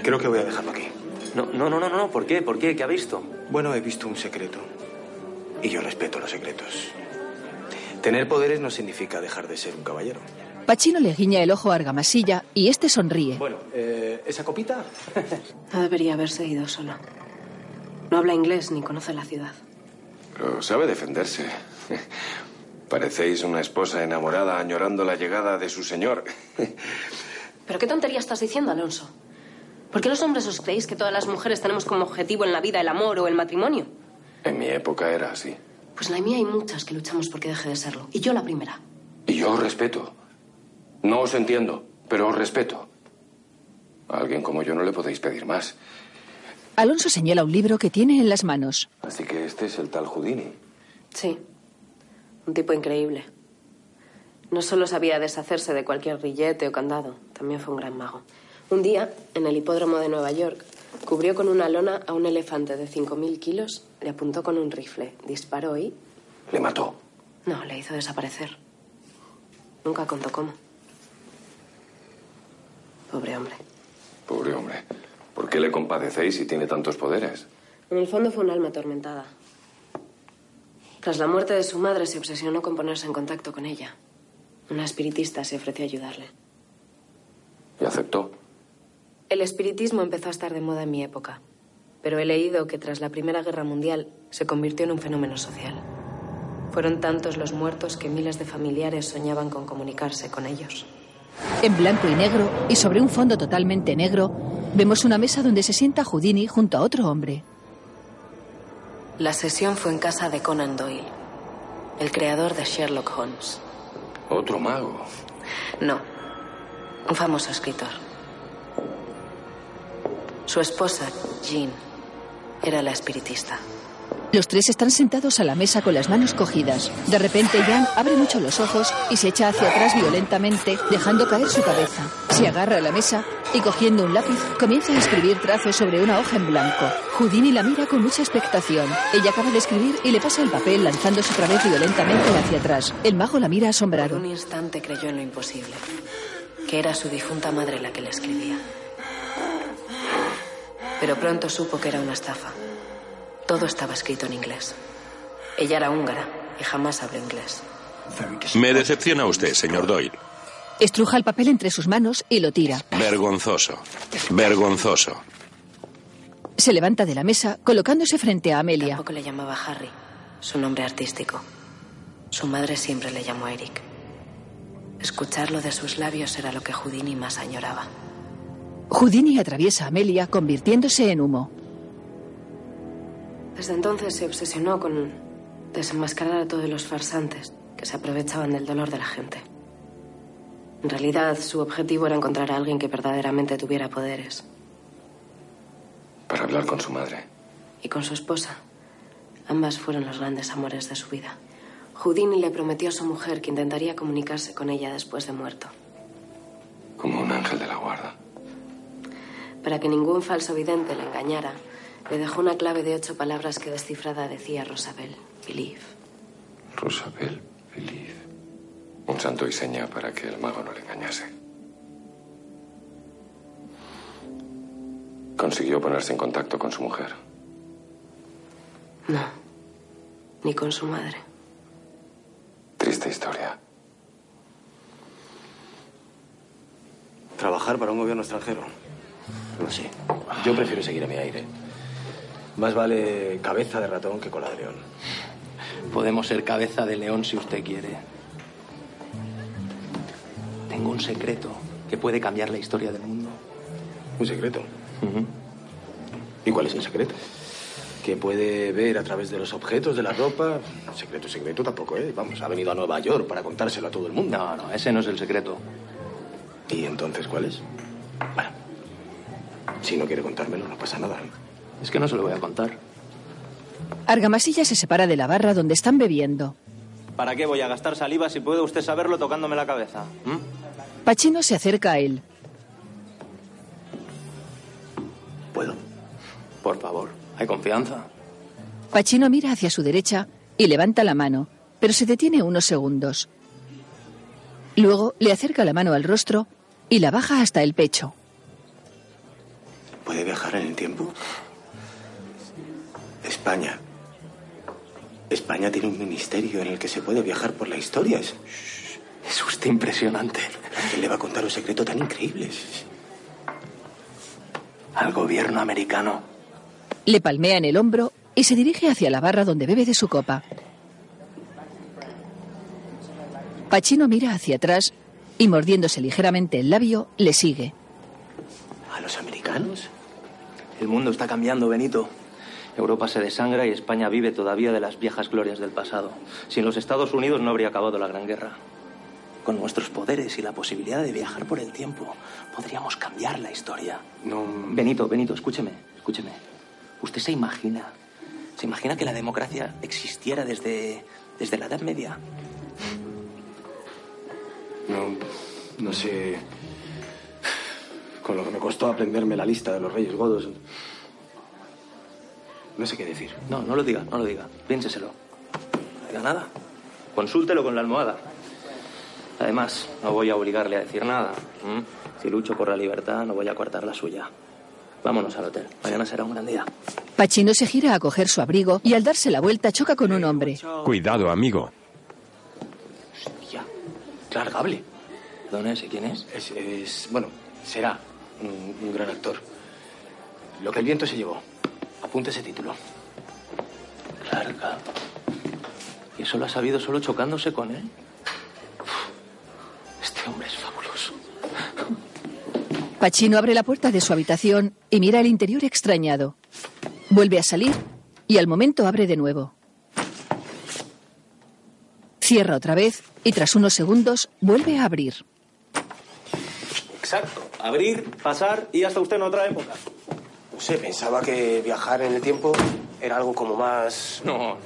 Creo que voy a dejarlo aquí. No, no, no, no, no. ¿Por qué? ¿Por qué? ¿Qué ha visto? Bueno, he visto un secreto. Y yo respeto los secretos. Tener poderes no significa dejar de ser un caballero. Pachino le guiña el ojo a Argamasilla y este sonríe. Bueno, eh, ¿esa copita? *laughs* No debería haberse ido solo. No habla inglés ni conoce la ciudad. Pero sabe defenderse. *laughs* Parecéis una esposa enamorada añorando la llegada de su señor. *laughs* ¿Pero qué tontería estás diciendo, Alonso? ¿Por qué los hombres os creéis que todas las mujeres tenemos como objetivo en la vida el amor o el matrimonio? En mi época era así. Pues en la mía hay muchas que luchamos porque deje de serlo. Y yo la primera. Y yo os respeto. No os entiendo, pero os respeto. A alguien como yo no le podéis pedir más. Alonso señala un libro que tiene en las manos. Así que este es el tal Houdini. Sí. Un tipo increíble. No solo sabía deshacerse de cualquier grillete o candado, también fue un gran mago. Un día, en el hipódromo de Nueva York, cubrió con una lona a un elefante de 5.000 kilos, le apuntó con un rifle, disparó y... ¿Le mató? No, le hizo desaparecer. Nunca contó cómo. Pobre hombre. Pobre hombre. ¿Por qué le compadecéis si tiene tantos poderes? En el fondo fue un alma atormentada. Tras la muerte de su madre se obsesionó con ponerse en contacto con ella. Una espiritista se ofreció a ayudarle. ¿Y aceptó? El espiritismo empezó a estar de moda en mi época, pero he leído que tras la Primera Guerra Mundial se convirtió en un fenómeno social. Fueron tantos los muertos que miles de familiares soñaban con comunicarse con ellos. En blanco y negro, y sobre un fondo totalmente negro, vemos una mesa donde se sienta Houdini junto a otro hombre. La sesión fue en casa de Conan Doyle, el creador de Sherlock Holmes. Otro mago. No, un famoso escritor. Su esposa, Jean, era la espiritista. Los tres están sentados a la mesa con las manos cogidas. De repente, Jan abre mucho los ojos y se echa hacia atrás violentamente, dejando caer su cabeza. Se agarra a la mesa y, cogiendo un lápiz, comienza a escribir trazos sobre una hoja en blanco. Houdini la mira con mucha expectación. Ella acaba de escribir y le pasa el papel, lanzándose otra vez violentamente hacia atrás. El mago la mira asombrado. Un instante creyó en lo imposible, que era su difunta madre la que le escribía. Pero pronto supo que era una estafa. Todo estaba escrito en inglés. Ella era húngara y jamás habló inglés. Me decepciona usted, señor Doyle. Estruja el papel entre sus manos y lo tira. Vergonzoso. Vergonzoso. Se levanta de la mesa, colocándose frente a Amelia. Tampoco le llamaba Harry, su nombre artístico. Su madre siempre le llamó Eric. Escucharlo de sus labios era lo que Houdini más añoraba. Houdini atraviesa a Amelia, convirtiéndose en humo. Desde entonces se obsesionó con desenmascarar a todos los farsantes que se aprovechaban del dolor de la gente. En realidad, su objetivo era encontrar a alguien que verdaderamente tuviera poderes. Para hablar con su madre. Y con su esposa. Ambas fueron los grandes amores de su vida. Houdini le prometió a su mujer que intentaría comunicarse con ella después de muerto. Como un ángel de la guarda. Para que ningún falso vidente le engañara, le dejó una clave de ocho palabras que descifrada decía Rosabel, believe. Rosabel, believe. Un santo y seña para que el mago no le engañase. Consiguió ponerse en contacto con su mujer. No, ni con su madre. Triste historia. Trabajar para un gobierno extranjero. No sé. Yo prefiero seguir a mi aire. Más vale cabeza de ratón que cola de león. Podemos ser cabeza de león si usted quiere. Tengo un secreto que puede cambiar la historia del mundo. ¿Un secreto? ¿Y cuál es el secreto? Que puede ver a través de los objetos, de la ropa. Secreto, secreto tampoco, ¿eh? Vamos, ha venido a Nueva York para contárselo a todo el mundo. No, no, ese no es el secreto. ¿Y entonces cuál es? Bueno, si no quiere contármelo, no pasa nada. Es que no se lo voy a contar. Argamasilla se separa de la barra donde están bebiendo. ¿Para qué voy a gastar saliva si puede usted saberlo tocándome la cabeza? Pachino se acerca a él. ¿Puedo? Por favor, hay confianza. Pachino mira hacia su derecha y levanta la mano, pero se detiene unos segundos. Luego le acerca la mano al rostro y la baja hasta el pecho. ¿Puede viajar en el tiempo? España. España tiene un ministerio en el que se puede viajar por la historia. Es, Es usted impresionante. ¿Quién le va a contar un secreto tan increíble? Al gobierno americano. Le palmea en el hombro y se dirige hacia la barra donde bebe de su copa. Pachino mira hacia atrás y mordiéndose ligeramente el labio, le sigue. ¿A los americanos? El mundo está cambiando, Benito. Europa se desangra y España vive todavía de las viejas glorias del pasado. Sin los Estados Unidos no habría acabado la Gran Guerra. Con nuestros poderes y la posibilidad de viajar por el tiempo, podríamos cambiar la historia. No. Benito, Benito, escúcheme, escúcheme. ¿Usted se imagina? ¿Se imagina que la democracia existiera desde, desde la Edad Media? No, no sé. Con lo que me costó aprenderme la lista de los reyes godos. No sé qué decir. No, no lo diga, no lo diga. Piénseselo. No diga nada. Consúltelo con la almohada. Además, no voy a obligarle a decir nada. Si lucho por la libertad, no voy a cortar la suya. Vámonos al hotel. Mañana será un gran día. Pachino se gira a coger su abrigo y al darse la vuelta choca con un hombre. Cuidado, amigo. Ya. Clark Gable. ¿Dónde es? ¿Y quién es? Es, es- bueno, será un, un gran actor. Lo que el viento se llevó. Apunte ese título. Clark Gable. ¿Y eso lo ha sabido solo chocándose con él? Este hombre es fabuloso. Pachino abre la puerta de su habitación y mira el interior extrañado. Vuelve a salir y al momento abre de nuevo. Cierra otra vez y tras unos segundos vuelve a abrir. Exacto. Abrir, pasar y hasta usted en otra época. No sé, pensaba que viajar en el tiempo era algo como más... No, no.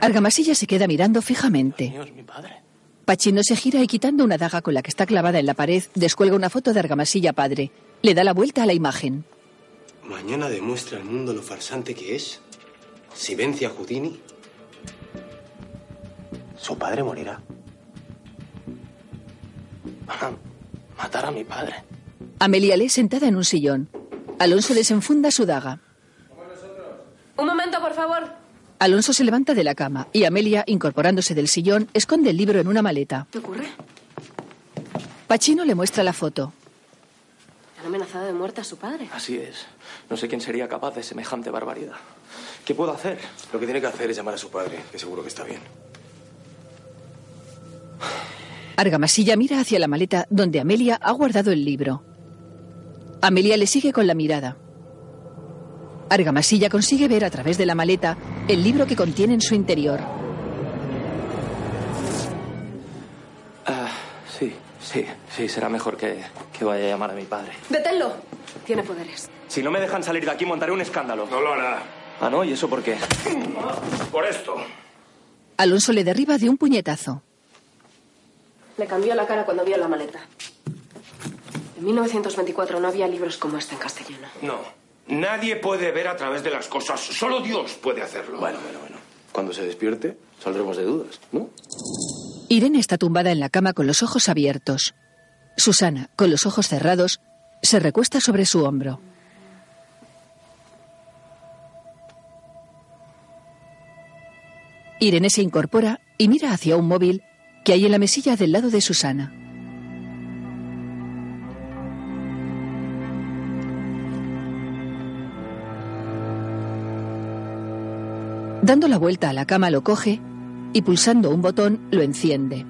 Argamasilla se queda mirando fijamente. Dios, mi padre. Pachino se gira y quitando una daga con la que está clavada en la pared, descuelga una foto de Argamasilla padre. Le da la vuelta a la imagen. Mañana demuestra al mundo lo farsante que es. Si vence a Houdini, su padre morirá. Van a matar a mi padre. Amelia lee sentada en un sillón. Alonso desenfunda su daga. Un momento, por favor. Alonso se levanta de la cama y Amelia, incorporándose del sillón, esconde el libro en una maleta. ¿Qué ocurre? Pachino le muestra la foto. Han amenazado de muerte a su padre. Así es. No sé quién sería capaz de semejante barbaridad. ¿Qué puedo hacer? Lo que tiene que hacer es llamar a su padre, que seguro que está bien. Argamasilla mira hacia la maleta donde Amelia ha guardado el libro. Amelia le sigue con la mirada. Argamasilla consigue ver a través de la maleta el libro que contiene en su interior. Ah, sí, sí, sí, será mejor que, que vaya a llamar a mi padre. ¡Deténlo! Tiene poderes. Si no me dejan salir de aquí, montaré un escándalo. No lo hará. Ah, ¿no? ¿Y eso por qué? Por esto. Alonso le derriba de un puñetazo. Le cambió la cara cuando vio la maleta. En 1924 no había libros como este en castellano. No. Nadie puede ver a través de las cosas. Solo Dios puede hacerlo. Bueno, bueno, bueno. Cuando se despierte, saldremos de dudas, ¿no? Irene está tumbada en la cama con los ojos abiertos. Susana, con los ojos cerrados, se recuesta sobre su hombro. Irene se incorpora y mira hacia un móvil que hay en la mesilla del lado de Susana. Dando la vuelta a la cama lo coge y pulsando un botón lo enciende.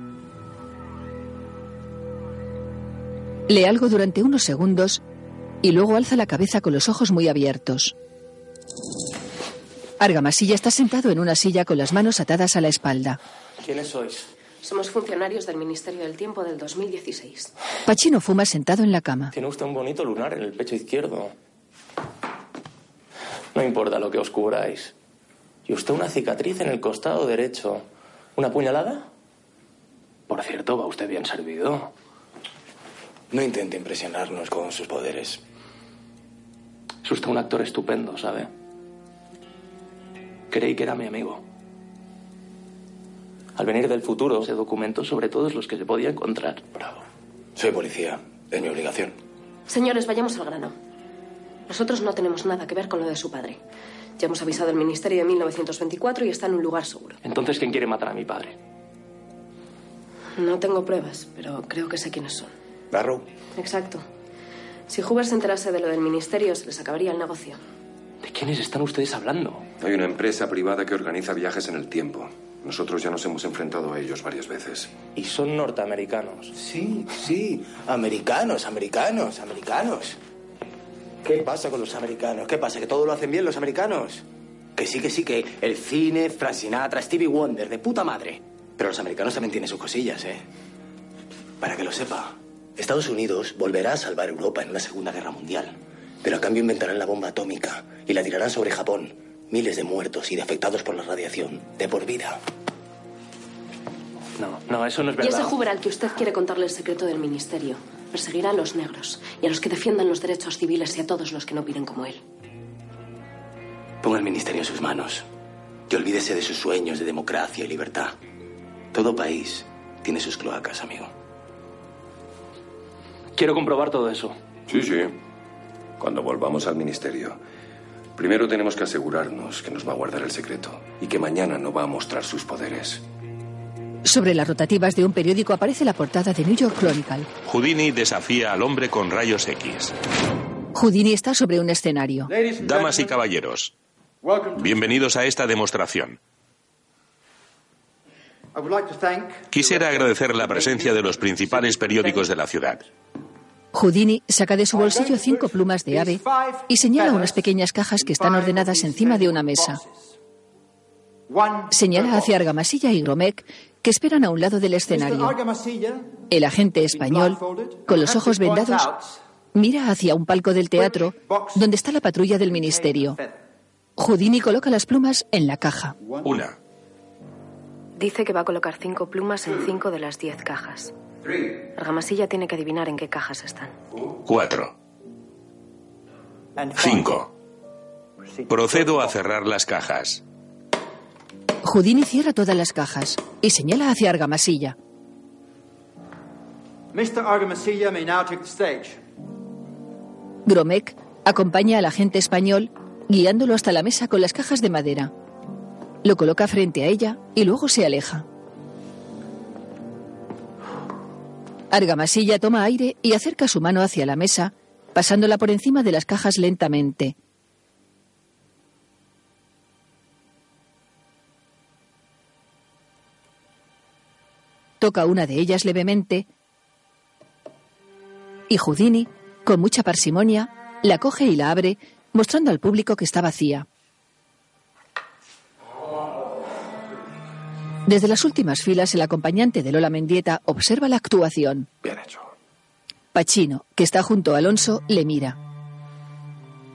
Lee algo durante unos segundos y luego alza la cabeza con los ojos muy abiertos. Argamasilla está sentado en una silla con las manos atadas a la espalda. ¿Quiénes sois? Somos funcionarios del Ministerio del Tiempo del 2016. Pachino fuma sentado en la cama. Tiene usted un bonito lunar en el pecho izquierdo. No importa lo que os cubráis. Y usted una cicatriz en el costado derecho. ¿Una puñalada? Por cierto, va usted bien servido. No intente impresionarnos con sus poderes. Es usted un actor estupendo, ¿sabe? Creí que era mi amigo. Al venir del futuro, se documentó sobre todos los que se podía encontrar. Bravo. Soy policía. Es mi obligación. Señores, vayamos al grano. Nosotros no tenemos nada que ver con lo de su padre. Ya hemos avisado al Ministerio de 1924 y está en un lugar seguro. Entonces, ¿quién quiere matar a mi padre? No tengo pruebas, pero creo que sé quiénes son. Barrow. Exacto. Si Hoover se enterase de lo del ministerio, se les acabaría el negocio. ¿De quiénes están ustedes hablando? Hay una empresa privada que organiza viajes en el tiempo. Nosotros ya nos hemos enfrentado a ellos varias veces. Y son norteamericanos. Sí, sí. Americanos, americanos, americanos. ¿Qué pasa con los americanos? ¿Qué pasa? ¿Que todo lo hacen bien los americanos? Que sí, que sí, que el cine, Frank Sinatra, Stevie Wonder, de puta madre. Pero los americanos también tienen sus cosillas, ¿eh? Para que lo sepa, Estados Unidos volverá a salvar Europa en una Segunda Guerra Mundial. Pero a cambio inventarán la bomba atómica y la tirarán sobre Japón. Miles de muertos y de afectados por la radiación. De por vida. No, no, eso no es Y ese verdad. Hoover al que usted quiere contarle el secreto del ministerio perseguirá a los negros y a los que defiendan los derechos civiles y a todos los que no piden como él. Ponga el ministerio en sus manos. Y olvídese de sus sueños de democracia y libertad. Todo país tiene sus cloacas, amigo. Quiero comprobar todo eso. Sí, sí. Cuando volvamos al ministerio. Primero tenemos que asegurarnos que nos va a guardar el secreto y que mañana no va a mostrar sus poderes. Sobre las rotativas de un periódico aparece la portada de New York Chronicle. Houdini desafía al hombre con rayos X. Houdini está sobre un escenario. Damas y caballeros, bienvenidos a esta demostración. I would like to thank Quisiera agradecer la presencia de los principales periódicos de la ciudad. Houdini saca de su bolsillo cinco plumas de ave y señala unas pequeñas cajas que están ordenadas encima de una mesa. Señala hacia Argamasilla y Gromek, que esperan a un lado del escenario. El agente español, con los ojos vendados, mira hacia un palco del teatro donde está la patrulla del ministerio. Houdini coloca las plumas en la caja. Una, Dice que va a colocar cinco plumas en cinco de las diez cajas. Argamasilla tiene que adivinar en qué cajas están. cuatro, cinco. Procedo a cerrar las cajas. Houdini cierra todas las cajas y señala hacia Argamasilla. Mr. Argamasilla may now take the stage. Gromek acompaña al agente español guiándolo hasta la mesa con las cajas de madera. Lo coloca frente a ella y luego se aleja. Argamasilla toma aire y acerca su mano hacia la mesa, pasándola por encima de las cajas lentamente. Toca una de ellas levemente y Houdini, con mucha parsimonia, la coge y la abre, mostrando al público que está vacía. Desde las últimas filas, el acompañante de Lola Mendieta observa la actuación. Bien hecho. Pachino, que está junto a Alonso, le mira.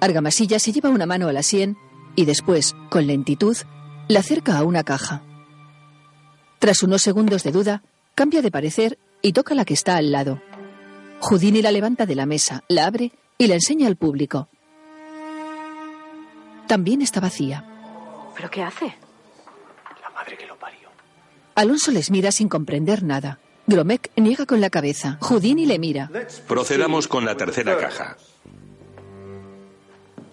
Argamasilla se lleva una mano a la sien y después, con lentitud, la acerca a una caja. Tras unos segundos de duda, cambia de parecer y toca la que está al lado. Houdini la levanta de la mesa, la abre y la enseña al público. También está vacía. ¿Pero qué hace? Alonso les mira sin comprender nada. Gromek niega con la cabeza. Houdini le mira. Procedamos con la tercera caja.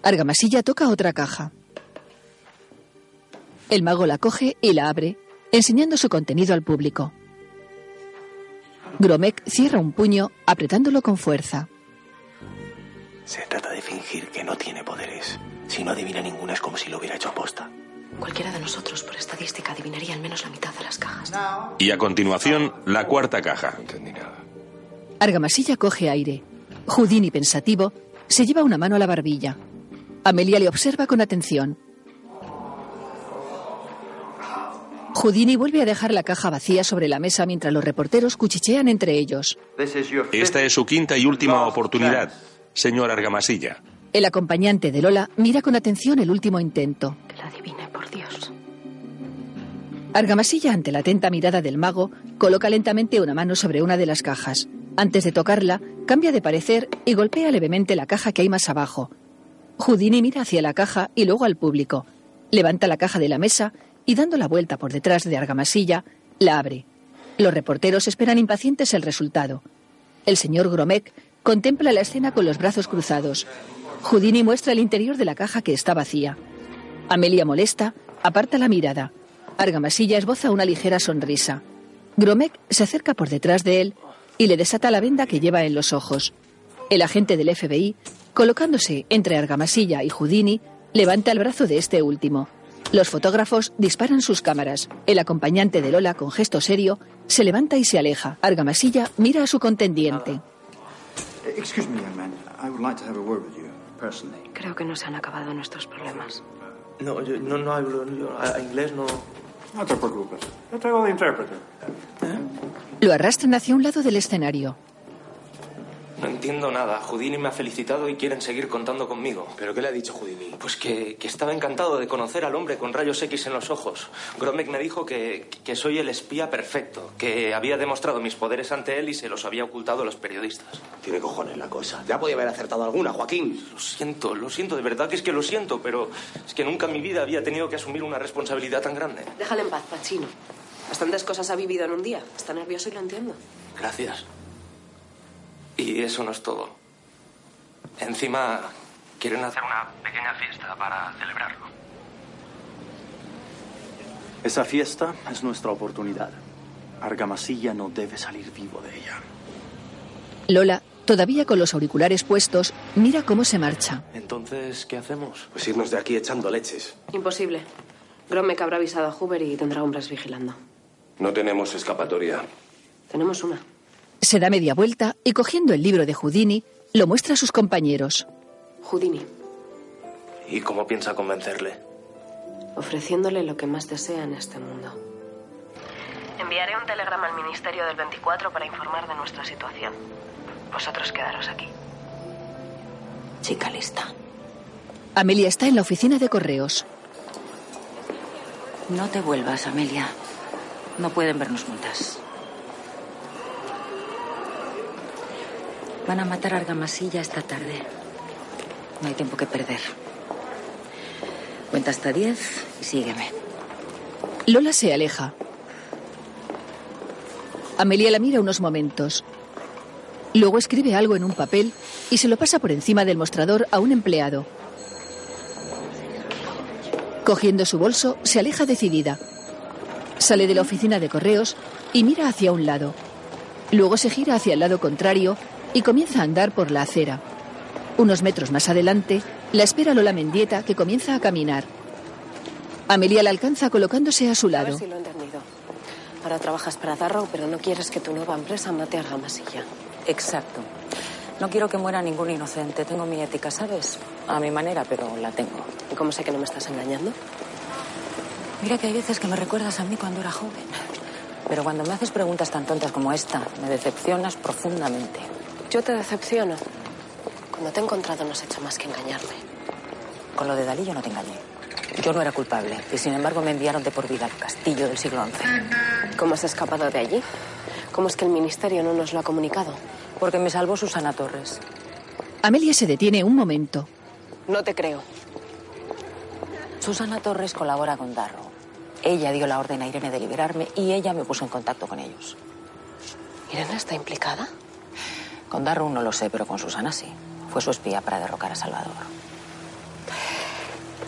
Argamasilla toca otra caja. El mago la coge y la abre, enseñando su contenido al público. Gromek cierra un puño, apretándolo con fuerza. Se trata de fingir que no tiene poderes. Si no adivina ninguna es como si lo hubiera hecho aposta. Cualquiera de nosotros, por estadística, adivinaría al menos la mitad de las cajas. Y a continuación, la cuarta caja. Argamasilla coge aire. Houdini, pensativo, se lleva una mano a la barbilla. Amelia le observa con atención. Houdini vuelve a dejar la caja vacía sobre la mesa mientras los reporteros cuchichean entre ellos. Esta es su quinta y última oportunidad, señor Argamasilla. El acompañante de Lola mira con atención el último intento. Que la adivine, por Dios. Argamasilla, ante la atenta mirada del mago, coloca lentamente una mano sobre una de las cajas. Antes de tocarla, cambia de parecer y golpea levemente la caja que hay más abajo. Houdini mira hacia la caja y luego al público. Levanta la caja de la mesa y, dando la vuelta por detrás de Argamasilla, la abre. Los reporteros esperan impacientes el resultado. El señor Gromek contempla la escena con los brazos cruzados. Houdini muestra el interior de la caja que está vacía. Amelia molesta, aparta la mirada. Argamasilla esboza una ligera sonrisa. Gromek se acerca por detrás de él y le desata la venda que lleva en los ojos. El agente del FBI, colocándose entre Argamasilla y Houdini, levanta el brazo de este último. Los fotógrafos disparan sus cámaras. El acompañante de Lola, con gesto serio, se levanta y se aleja. Argamasilla mira a su contendiente. Excuse me, young man. I would like to have a word with you, personally. Creo que no se han acabado nuestros problemas. No, yo no, no hablo yo, a- a inglés, no. No te preocupes. Yo traigo de intérprete. Lo arrastran hacia un lado del escenario. No entiendo nada. Houdini me ha felicitado y quieren seguir contando conmigo. ¿Pero qué le ha dicho Houdini? Pues que, que estaba encantado de conocer al hombre con rayos X en los ojos. Gromek me dijo que, que soy el espía perfecto, que había demostrado mis poderes ante él y se los había ocultado a los periodistas. Tiene cojones la cosa. Ya podía haber acertado alguna, Joaquín. Lo siento, lo siento, de verdad que es que lo siento, pero es que nunca en mi vida había tenido que asumir una responsabilidad tan grande. Déjale en paz, Pachino. Bastantes cosas ha vivido en un día. Está nervioso y lo entiendo. Gracias. Y eso no es todo. Encima quieren hacer una pequeña fiesta para celebrarlo. Esa fiesta es nuestra oportunidad. Argamasilla no debe salir vivo de ella. Lola, todavía con los auriculares puestos, mira cómo se marcha. Entonces, ¿qué hacemos? Pues irnos de aquí echando leches. Imposible. Gromek habrá avisado a Hoover y tendrá hombres vigilando. No tenemos escapatoria. Tenemos una. Se da media vuelta y cogiendo el libro de Houdini, lo muestra a sus compañeros. Houdini, ¿Y cómo piensa convencerle? ofreciéndole lo que más desea en este mundo. Enviaré un telegrama al Ministerio del 24 para informar de nuestra situación. Vosotros quedaros aquí. Chica lista. Amelia está en la oficina de correos. No te vuelvas, Amelia. No pueden vernos juntas. Van a matar a Argamasilla esta tarde. No hay tiempo que perder. Cuenta hasta diez y sígueme. Lola se aleja. Amelia la mira unos momentos. Luego escribe algo en un papel y se lo pasa por encima del mostrador a un empleado. Cogiendo su bolso, se aleja decidida. Sale de la oficina de correos y mira hacia un lado. Luego se gira hacia el lado contrario y comienza a andar por la acera. Unos metros más adelante, la espera Lola Mendieta, que comienza a caminar. Amelia la alcanza colocándose a su A ver lado. si lo he entendido. Ahora trabajas para Darrow, pero no quieres que tu nueva empresa mate a Argamasilla. Exacto. No quiero que muera ningún inocente. Tengo mi ética, ¿sabes? A mi manera, pero la tengo. ¿Y cómo sé que no me estás engañando? Mira que hay veces que me recuerdas a mí cuando era joven. Pero cuando me haces preguntas tan tontas como esta, me decepcionas profundamente. Yo te decepciono. Cuando te he encontrado no has hecho más que engañarme. Con lo de Dalí yo no te engañé. Yo no era culpable y sin embargo me enviaron de por vida al castillo del siglo XI. ¿Cómo has escapado de allí? ¿Cómo es que el ministerio no nos lo ha comunicado? Porque me salvó Susana Torres. Amelia se detiene un momento. No te creo. Susana Torres colabora con Darrow. Ella dio la orden a Irene de liberarme y ella me puso en contacto con ellos. ¿Irene está implicada? Con Darrow no lo sé, pero con Susana sí. Fue su espía para derrocar a Salvador.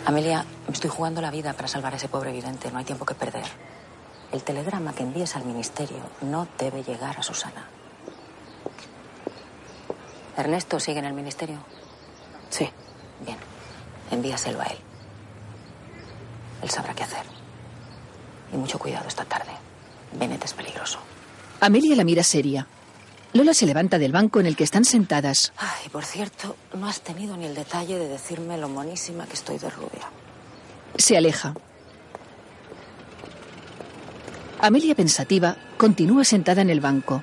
Amelia, me estoy jugando la vida para salvar a ese pobre vidente. No hay tiempo que perder. El telegrama que envíes al ministerio no debe llegar a Susana. ¿Ernesto sigue en el ministerio? Sí. Bien. Envíaselo a él. Él sabrá qué hacer. Y mucho cuidado esta tarde. Bennett es peligroso. Amelia la mira seria. Lola se levanta del banco en el que están sentadas. Ay, por cierto, no has tenido ni el detalle de decirme lo monísima que estoy de rubia. Se aleja. Amelia, pensativa, continúa sentada en el banco.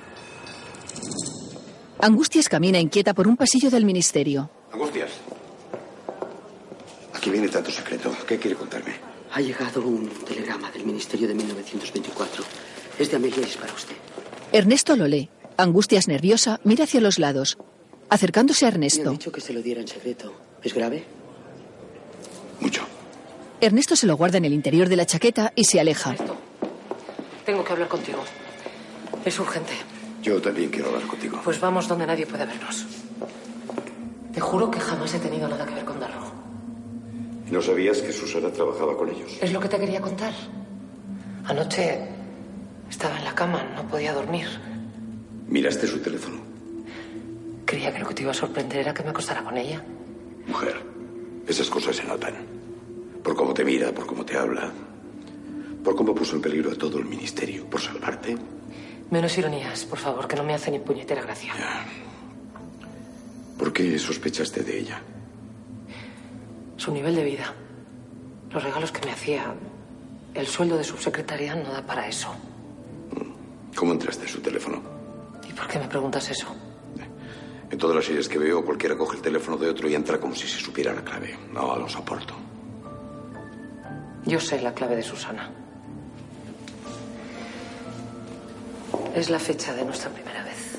Angustias camina inquieta por un pasillo del ministerio. Angustias. Aquí viene tanto secreto. ¿Qué quiere contarme? Ha llegado un telegrama del Ministerio de 1924. Es de Amelia y es para usted. Ernesto lo lee. Angustias nerviosa mira hacia los lados. Acercándose a Me han Ernesto. dicho que se lo diera en secreto. ¿Es grave? Ernesto se lo guarda en el interior de la chaqueta y se aleja. Tengo que hablar contigo. Es urgente. Yo también quiero hablar contigo. Pues vamos donde nadie pueda vernos. Te juro que jamás he tenido nada que ver con Darrow. ¿No sabías que Susana trabajaba con ellos? Es lo que te quería contar. Anoche Estaba en la cama, no podía dormir. ¿Miraste su teléfono? Creía que lo que te iba a sorprender era que me acostara con ella. Mujer, esas cosas se notan. Por cómo te mira, por cómo te habla, por cómo puso en peligro a todo el ministerio, por salvarte. Menos ironías, por favor, que no me hace ni puñetera gracia. ¿Por qué sospechaste de ella? Su nivel de vida. Los regalos que me hacía. El sueldo de subsecretaria no da para eso. ¿Cómo entraste en su teléfono? ¿Y por qué me preguntas eso? En todas las series que veo, cualquiera coge el teléfono de otro y entra como si se supiera la clave. No lo soporto. Yo sé la clave de Susana. Es la fecha de nuestra primera vez.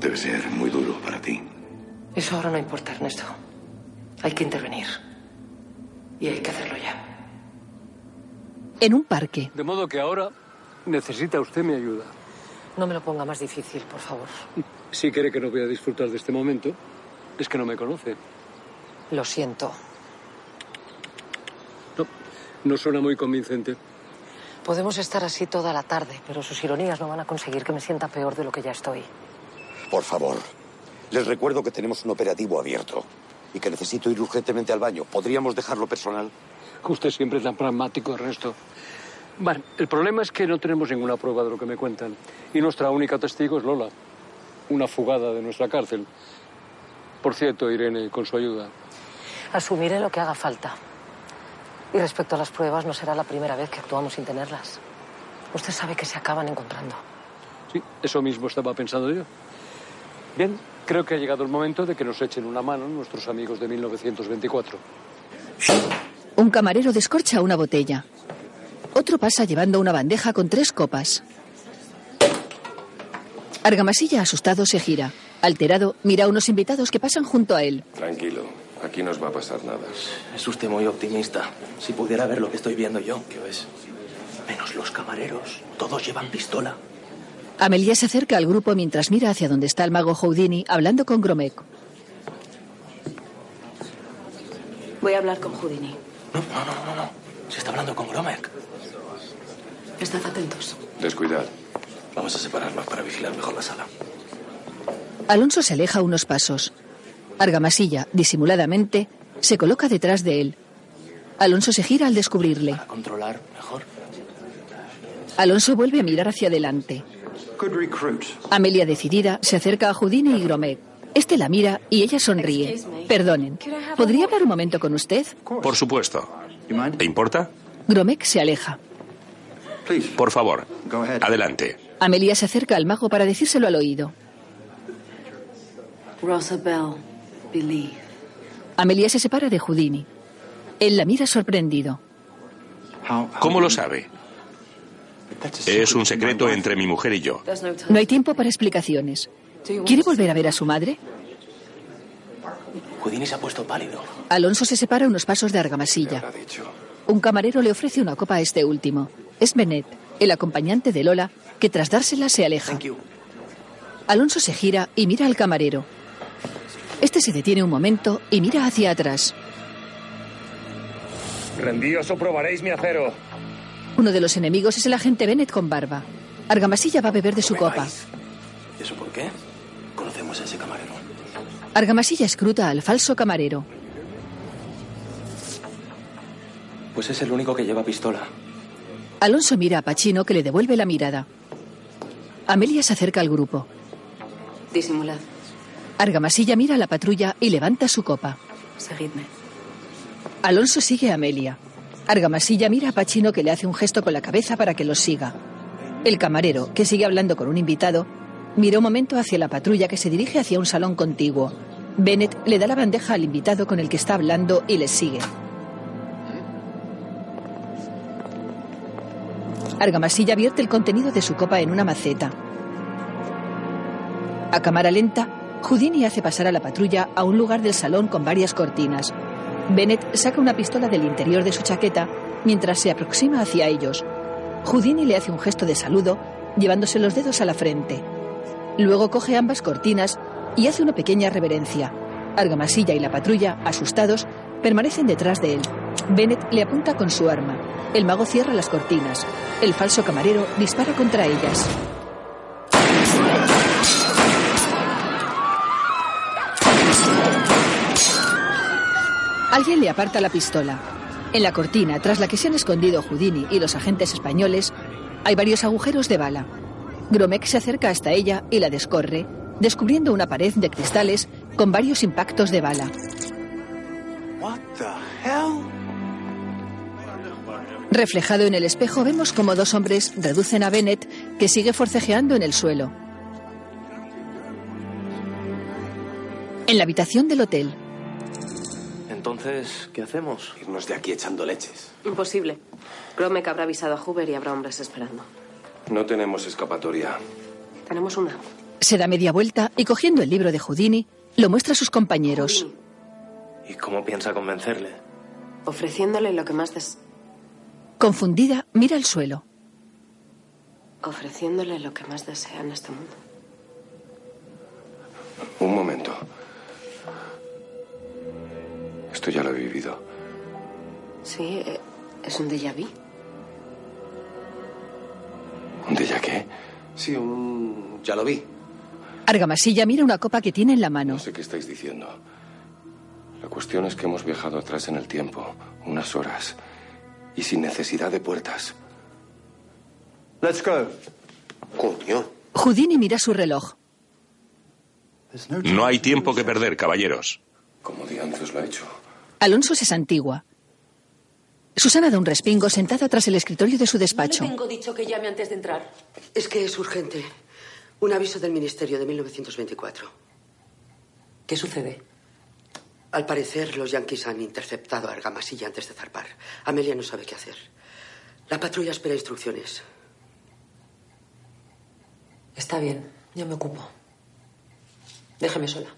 Debe ser muy duro para ti. Eso ahora no importa, Ernesto. Hay que intervenir. Y hay que hacerlo ya. En un parque. De modo que ahora necesita usted mi ayuda. No me lo ponga más difícil, por favor. Si quiere que no voy a disfrutar de este momento, es que no me conoce. Lo siento. No, no suena muy convincente. Podemos estar así toda la tarde, pero sus ironías no van a conseguir que me sienta peor de lo que ya estoy. Por favor, les recuerdo que tenemos un operativo abierto y que necesito ir urgentemente al baño. ¿Podríamos dejarlo personal? Usted siempre es tan pragmático, Ernesto. Bueno, el problema es que no tenemos ninguna prueba de lo que me cuentan. Y nuestra única testigo es Lola, una fugada de nuestra cárcel. Por cierto, Irene, con su ayuda. Asumiré lo que haga falta. Y respecto a las pruebas, no será la primera vez que actuamos sin tenerlas. Usted sabe que se acaban encontrando. Sí, eso mismo estaba pensando yo. Bien, creo que ha llegado el momento de que nos echen una mano nuestros amigos de 1924. Un camarero descorcha una botella. Otro pasa llevando una bandeja con tres copas. Argamasilla, asustado, se gira. Alterado, mira a unos invitados que pasan junto a él. Tranquilo, aquí no os va a pasar nada. Es usted muy optimista. Si pudiera ver lo que estoy viendo yo, ¿qué ves? Menos los camareros. Todos llevan pistola. Amelia se acerca al grupo mientras mira hacia donde está el mago Houdini hablando con Gromek. Voy a hablar con Houdini. No, no, no, no, no. Se está hablando con Gromek. Estad atentos. Descuidad. Vamos a separarnos para vigilar mejor la sala. Alonso se aleja unos pasos. Argamasilla, disimuladamente, se coloca detrás de él. Alonso se gira al descubrirle. Para controlar mejor. Alonso vuelve a mirar hacia adelante. Amelia, decidida, se acerca a Houdini y Gromek. Este la mira y ella sonríe. Perdonen, ¿podría hablar un momento con usted? Por supuesto. ¿Te importa? Gromek se aleja. Por favor, adelante. Amelia se acerca al mago para decírselo al oído. Believe. Amelia se separa de Houdini. Él la mira sorprendido. ¿Cómo lo sabe? Es un secreto entre mi mujer y yo. No hay tiempo para explicaciones. ¿Quiere volver a ver a su madre? Houdini se ha puesto pálido. Alonso se separa unos pasos de Argamasilla. Un camarero le ofrece una copa a este último. Es Benet, el acompañante de Lola, que tras dársela se aleja. Alonso se gira y mira al camarero. Este se detiene un momento y mira hacia atrás. Rendíos o probaréis mi acero. Uno de los enemigos es el agente Bennett con barba. Argamasilla va a beber de su copa. ¿Y eso por qué? Ese camarero. Argamasilla escruta al falso camarero. Pues es el único que lleva pistola. Alonso mira a Pachino que le devuelve la mirada. Amelia se acerca al grupo. Disimulad. Argamasilla mira a la patrulla y levanta su copa. Seguidme. Alonso sigue a Amelia. Argamasilla mira a Pachino que le hace un gesto con la cabeza para que los siga. El camarero, que sigue hablando con un invitado, mira un momento hacia la patrulla que se dirige hacia un salón contiguo. Bennett le da la bandeja al invitado con el que está hablando y les sigue. Argamasilla vierte el contenido de su copa en una maceta. A cámara lenta, Houdini hace pasar a la patrulla a un lugar del salón con varias cortinas. Bennett saca una pistola del interior de su chaqueta mientras se aproxima hacia ellos. Houdini le hace un gesto de saludo, llevándose los dedos a la frente. Luego coge ambas cortinas y hace una pequeña reverencia. Argamasilla y la patrulla, asustados, permanecen detrás de él. Bennett le apunta con su arma. El mago cierra las cortinas. El falso camarero dispara contra ellas. Alguien le aparta la pistola. En la cortina, tras la que se han escondido Houdini y los agentes españoles, hay varios agujeros de bala. Gromek se acerca hasta ella y la descorre, descubriendo una pared de cristales con varios impactos de bala. Reflejado en el espejo vemos como dos hombres reducen a Bennett, que sigue forcejeando en el suelo. En la habitación del hotel, Entonces, ¿qué hacemos? Irnos de aquí echando leches. Imposible. Gromek habrá avisado a Hoover y habrá hombres esperando. No tenemos escapatoria. Tenemos una. se da media vuelta y cogiendo el libro de Houdini, lo muestra a sus compañeros. ¿Y cómo piensa convencerle? Ofreciéndole lo que más des... Confundida, mira al suelo. Ofreciéndole lo que más desea en este mundo. Un momento. Esto ya lo he vivido. Sí, eh, es un déjà vu. ¿Un déjà qué? Sí, un... ya lo vi. Argamasilla mira una copa que tiene en la mano. No sé qué estáis diciendo. La cuestión es que hemos viajado atrás en el tiempo, unas horas, y sin necesidad de puertas. Let's go. Coño. Houdini mira su reloj. No hay tiempo que perder, caballeros. Como diantres lo ha hecho. Alonso se santigua. Susana da un respingo sentada tras el escritorio de su despacho. No le tengo dicho que llame antes de entrar. Es que es urgente. Un aviso del Ministerio de 1924. ¿Qué sucede? Al parecer, los yanquis han interceptado a Argamasilla antes de zarpar. Amelia no sabe qué hacer. La patrulla espera instrucciones. Está bien, yo me ocupo. Déjeme sola.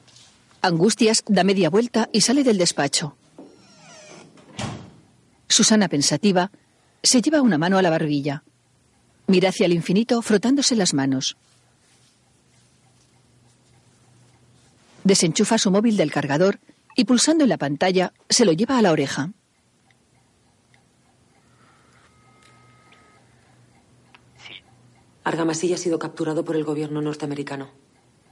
Angustias da media vuelta y sale del despacho. Susana, pensativa, se lleva una mano a la barbilla. Mira hacia el infinito frotándose las manos. Desenchufa su móvil del cargador y pulsando en la pantalla se lo lleva a la oreja. Argamasilla ha sido capturado por el gobierno norteamericano.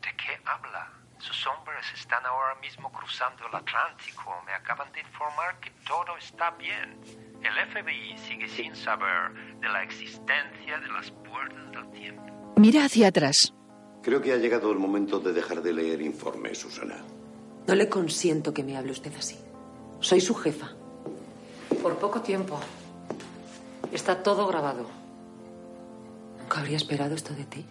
¿De qué habla? Sus hombres están ahora mismo cruzando el Atlántico. Me acaban de informar que todo está bien. El FBI sigue sin saber de la existencia de las puertas del tiempo. Mira hacia atrás. Creo que ha llegado el momento de dejar de leer informes, Susana. No le consiento que me hable usted así. Soy su jefa. Por poco tiempo. Está todo grabado. Nunca habría esperado esto de ti.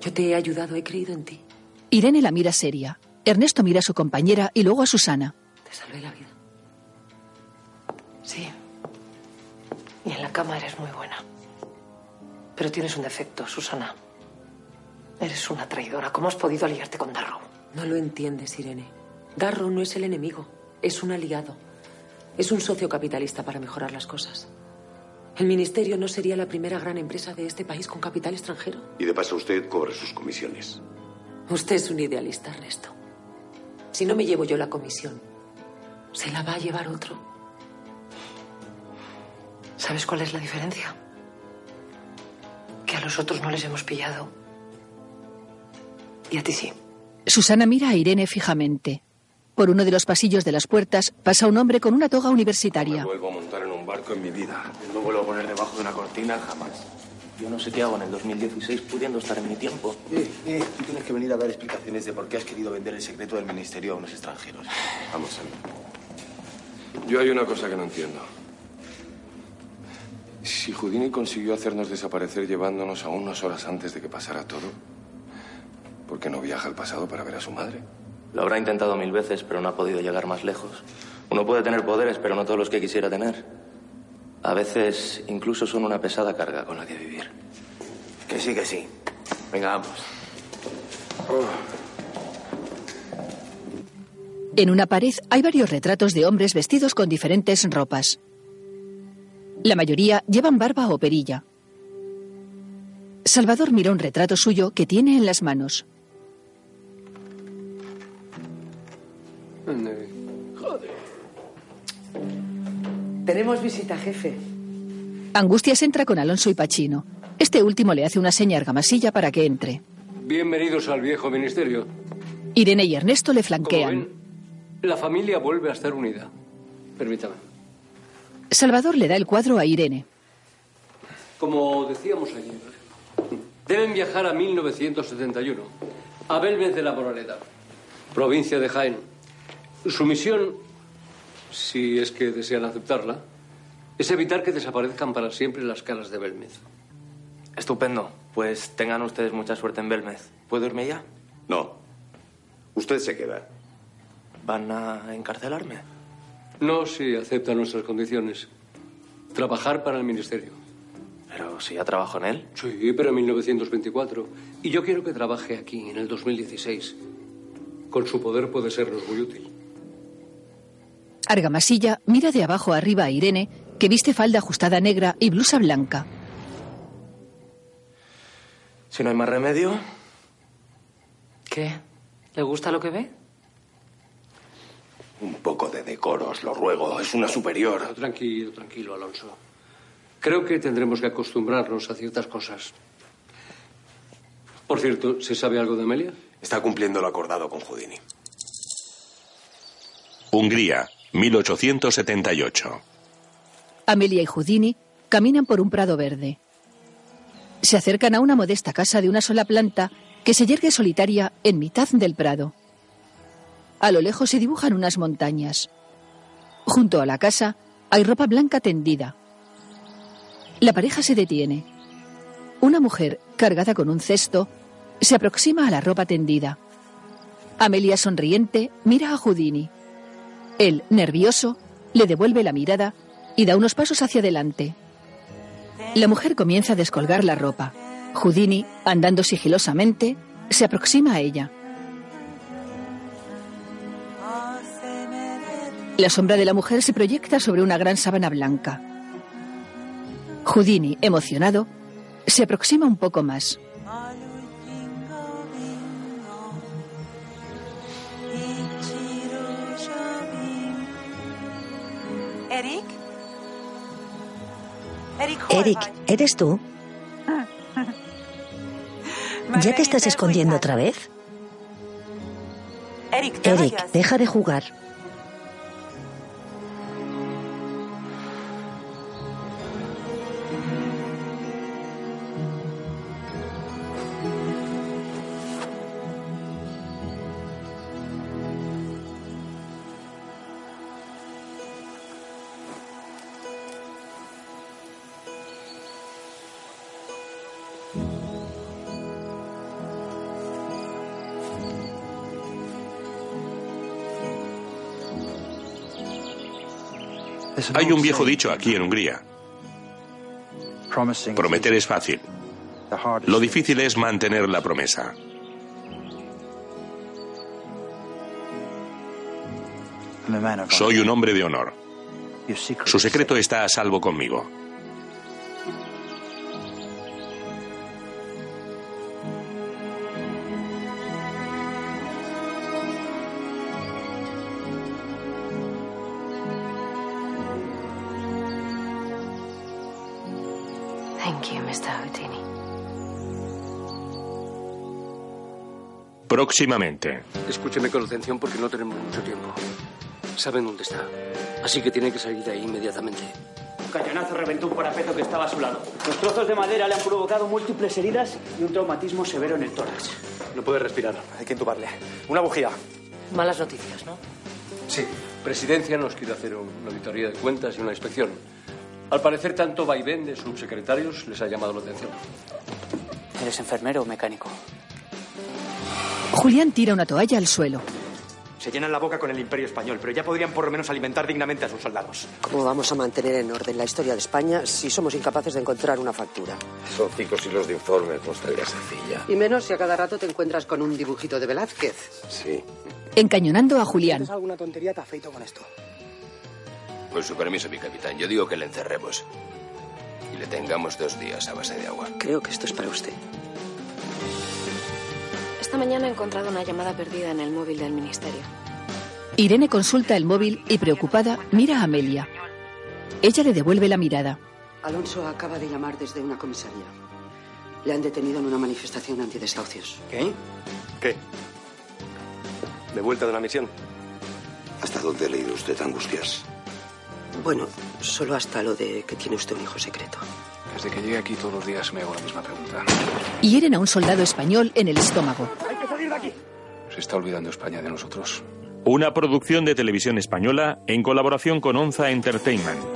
Yo te he ayudado, he creído en ti. Irene la mira seria. Ernesto mira a su compañera y luego a Susana. Te salvé la vida. Sí. Y en la cama eres muy buena. Pero tienes un defecto, Susana. Eres una traidora. ¿Cómo has podido aliarte con Darrow? No lo entiendes, Irene. Darrow no es el enemigo, es un aliado. Es un socio capitalista para mejorar las cosas. El ministerio no sería la primera gran empresa de este país con capital extranjero. Y de paso usted cobra sus comisiones. Usted es un idealista, Ernesto. Si no me llevo yo la comisión, se la va a llevar otro. ¿Sabes cuál es la diferencia? Que a los otros no les hemos pillado. Y a ti sí. Susana mira a Irene fijamente. Por uno de los pasillos de las puertas pasa un hombre con una toga universitaria. Vuelvo a montar en un barco en mi vida. No vuelvo a poner debajo de una cortina jamás. Yo no sé qué hago en el 2016 pudiendo estar en mi tiempo. Eh, eh, tú tienes que venir a dar explicaciones de por qué has querido vender el secreto del ministerio a unos extranjeros. Vamos a ver. Yo hay una cosa que no entiendo. Si Houdini consiguió hacernos desaparecer llevándonos a unas horas antes de que pasara todo, ¿por qué no viaja al pasado para ver a su madre? Lo habrá intentado mil veces, pero no ha podido llegar más lejos. Uno puede tener poderes, pero no todos los que quisiera tener. A veces incluso son una pesada carga con la que vivir. Que sí, que sí. Venga, vamos. En una pared hay varios retratos de hombres vestidos con diferentes ropas. La mayoría llevan barba o perilla. Salvador mira un retrato suyo que tiene en las manos. Tenemos visita, jefe. Angustias entra con Alonso y Pachino. Este último le hace una seña a Argamasilla para que entre. Bienvenidos al viejo ministerio. Irene y Ernesto le Como flanquean. ven, la familia vuelve a estar unida. Permítame. Salvador le da el cuadro a Irene. Como decíamos ayer, deben viajar a 1971, a Belvez de la Moraleda, provincia de Jaén. Su misión, si es que desean aceptarla, es evitar que desaparezcan para siempre las caras de Belmez. Estupendo. Pues tengan ustedes mucha suerte en Belmez. ¿Puedo irme ya? No. Usted se queda. ¿Van a encarcelarme? No si acepta nuestras condiciones. Trabajar para el ministerio. Pero si ya trabajo en él. Sí, pero en 1924. Y yo quiero que trabaje aquí, en el 2016. Con su poder puede sernos muy útil. Argamasilla mira de abajo arriba a Irene, que viste falda ajustada negra y blusa blanca. Si no hay más remedio. ¿Qué? ¿Le gusta lo que ve? Un poco de decoro, os lo ruego. Es una superior. Tranquilo, tranquilo, Alonso. Creo que tendremos que acostumbrarnos a ciertas cosas. Por cierto, ¿se sabe algo de Amelia? Está cumpliendo lo acordado con Houdini. Hungría, 1878. Amelia y Houdini caminan por un prado verde. Se acercan a una modesta casa de una sola planta que se yergue solitaria en mitad del prado. A lo lejos se dibujan unas montañas. Junto a la casa hay ropa blanca tendida. La pareja se detiene. Una mujer, cargada con un cesto, se aproxima a la ropa tendida. Amelia, sonriente, mira a Houdini. Él, nervioso, le devuelve la mirada y da unos pasos hacia adelante. La mujer comienza a descolgar la ropa. Houdini, andando sigilosamente, se aproxima a ella. La sombra de la mujer se proyecta sobre una gran sábana blanca. Houdini, emocionado, se aproxima un poco más. Eric. Eric, ¿eres tú? *laughs* ¿Ya te estás escondiendo otra vez? Eric, deja de jugar. Hay un viejo dicho aquí en Hungría. Prometer es fácil. Lo difícil es mantener la promesa. Soy un hombre de honor. Su secreto está a salvo conmigo. Próximamente. Escúcheme con atención porque no tenemos mucho tiempo. Saben dónde está. Así que tienen que salir de ahí inmediatamente. Un cañonazo reventó un parapeto que estaba a su lado. Los trozos de madera le han provocado múltiples heridas y un traumatismo severo en el tórax. No puede respirar. Hay que entubarle. Una bujía. Malas noticias, ¿no? Sí. Presidencia nos quiere hacer una auditoría de cuentas y una inspección. Al parecer, tanto vaivén de subsecretarios les ha llamado la atención. ¿Eres enfermero o mecánico? Julián tira una toalla al suelo. Se llenan la boca con el imperio español, pero ya podrían por lo menos alimentar dignamente a sus soldados. ¿Cómo vamos a mantener en orden la historia de España si somos incapaces de encontrar una factura? Son cinco siglos de informe, constaría sencilla. Y menos si a cada rato te encuentras con un dibujito de Velázquez. Sí. Encañonando a Julián. ¿Haces alguna tontería? Te afeito con esto. Con su permiso, mi capitán, yo digo que le encerremos. Y le tengamos dos días a base de agua. Creo que esto es para usted. Esta mañana he encontrado una llamada perdida en el móvil del ministerio. Irene consulta el móvil y preocupada mira a Amelia. Ella le devuelve la mirada. Alonso acaba de llamar desde una comisaría. Le han detenido en una manifestación antidesahucios. ¿Qué? ¿Qué? ¿De vuelta de la misión? ¿Hasta dónde ha leído usted angustias? Bueno, solo hasta lo de que tiene usted un hijo secreto. Desde que llegué aquí todos los días me hago la misma pregunta. Hieren a un soldado español en el estómago. ¡Hay que salir de aquí! ¿Se está olvidando España de nosotros? Una producción de televisión española en colaboración con Onza Entertainment.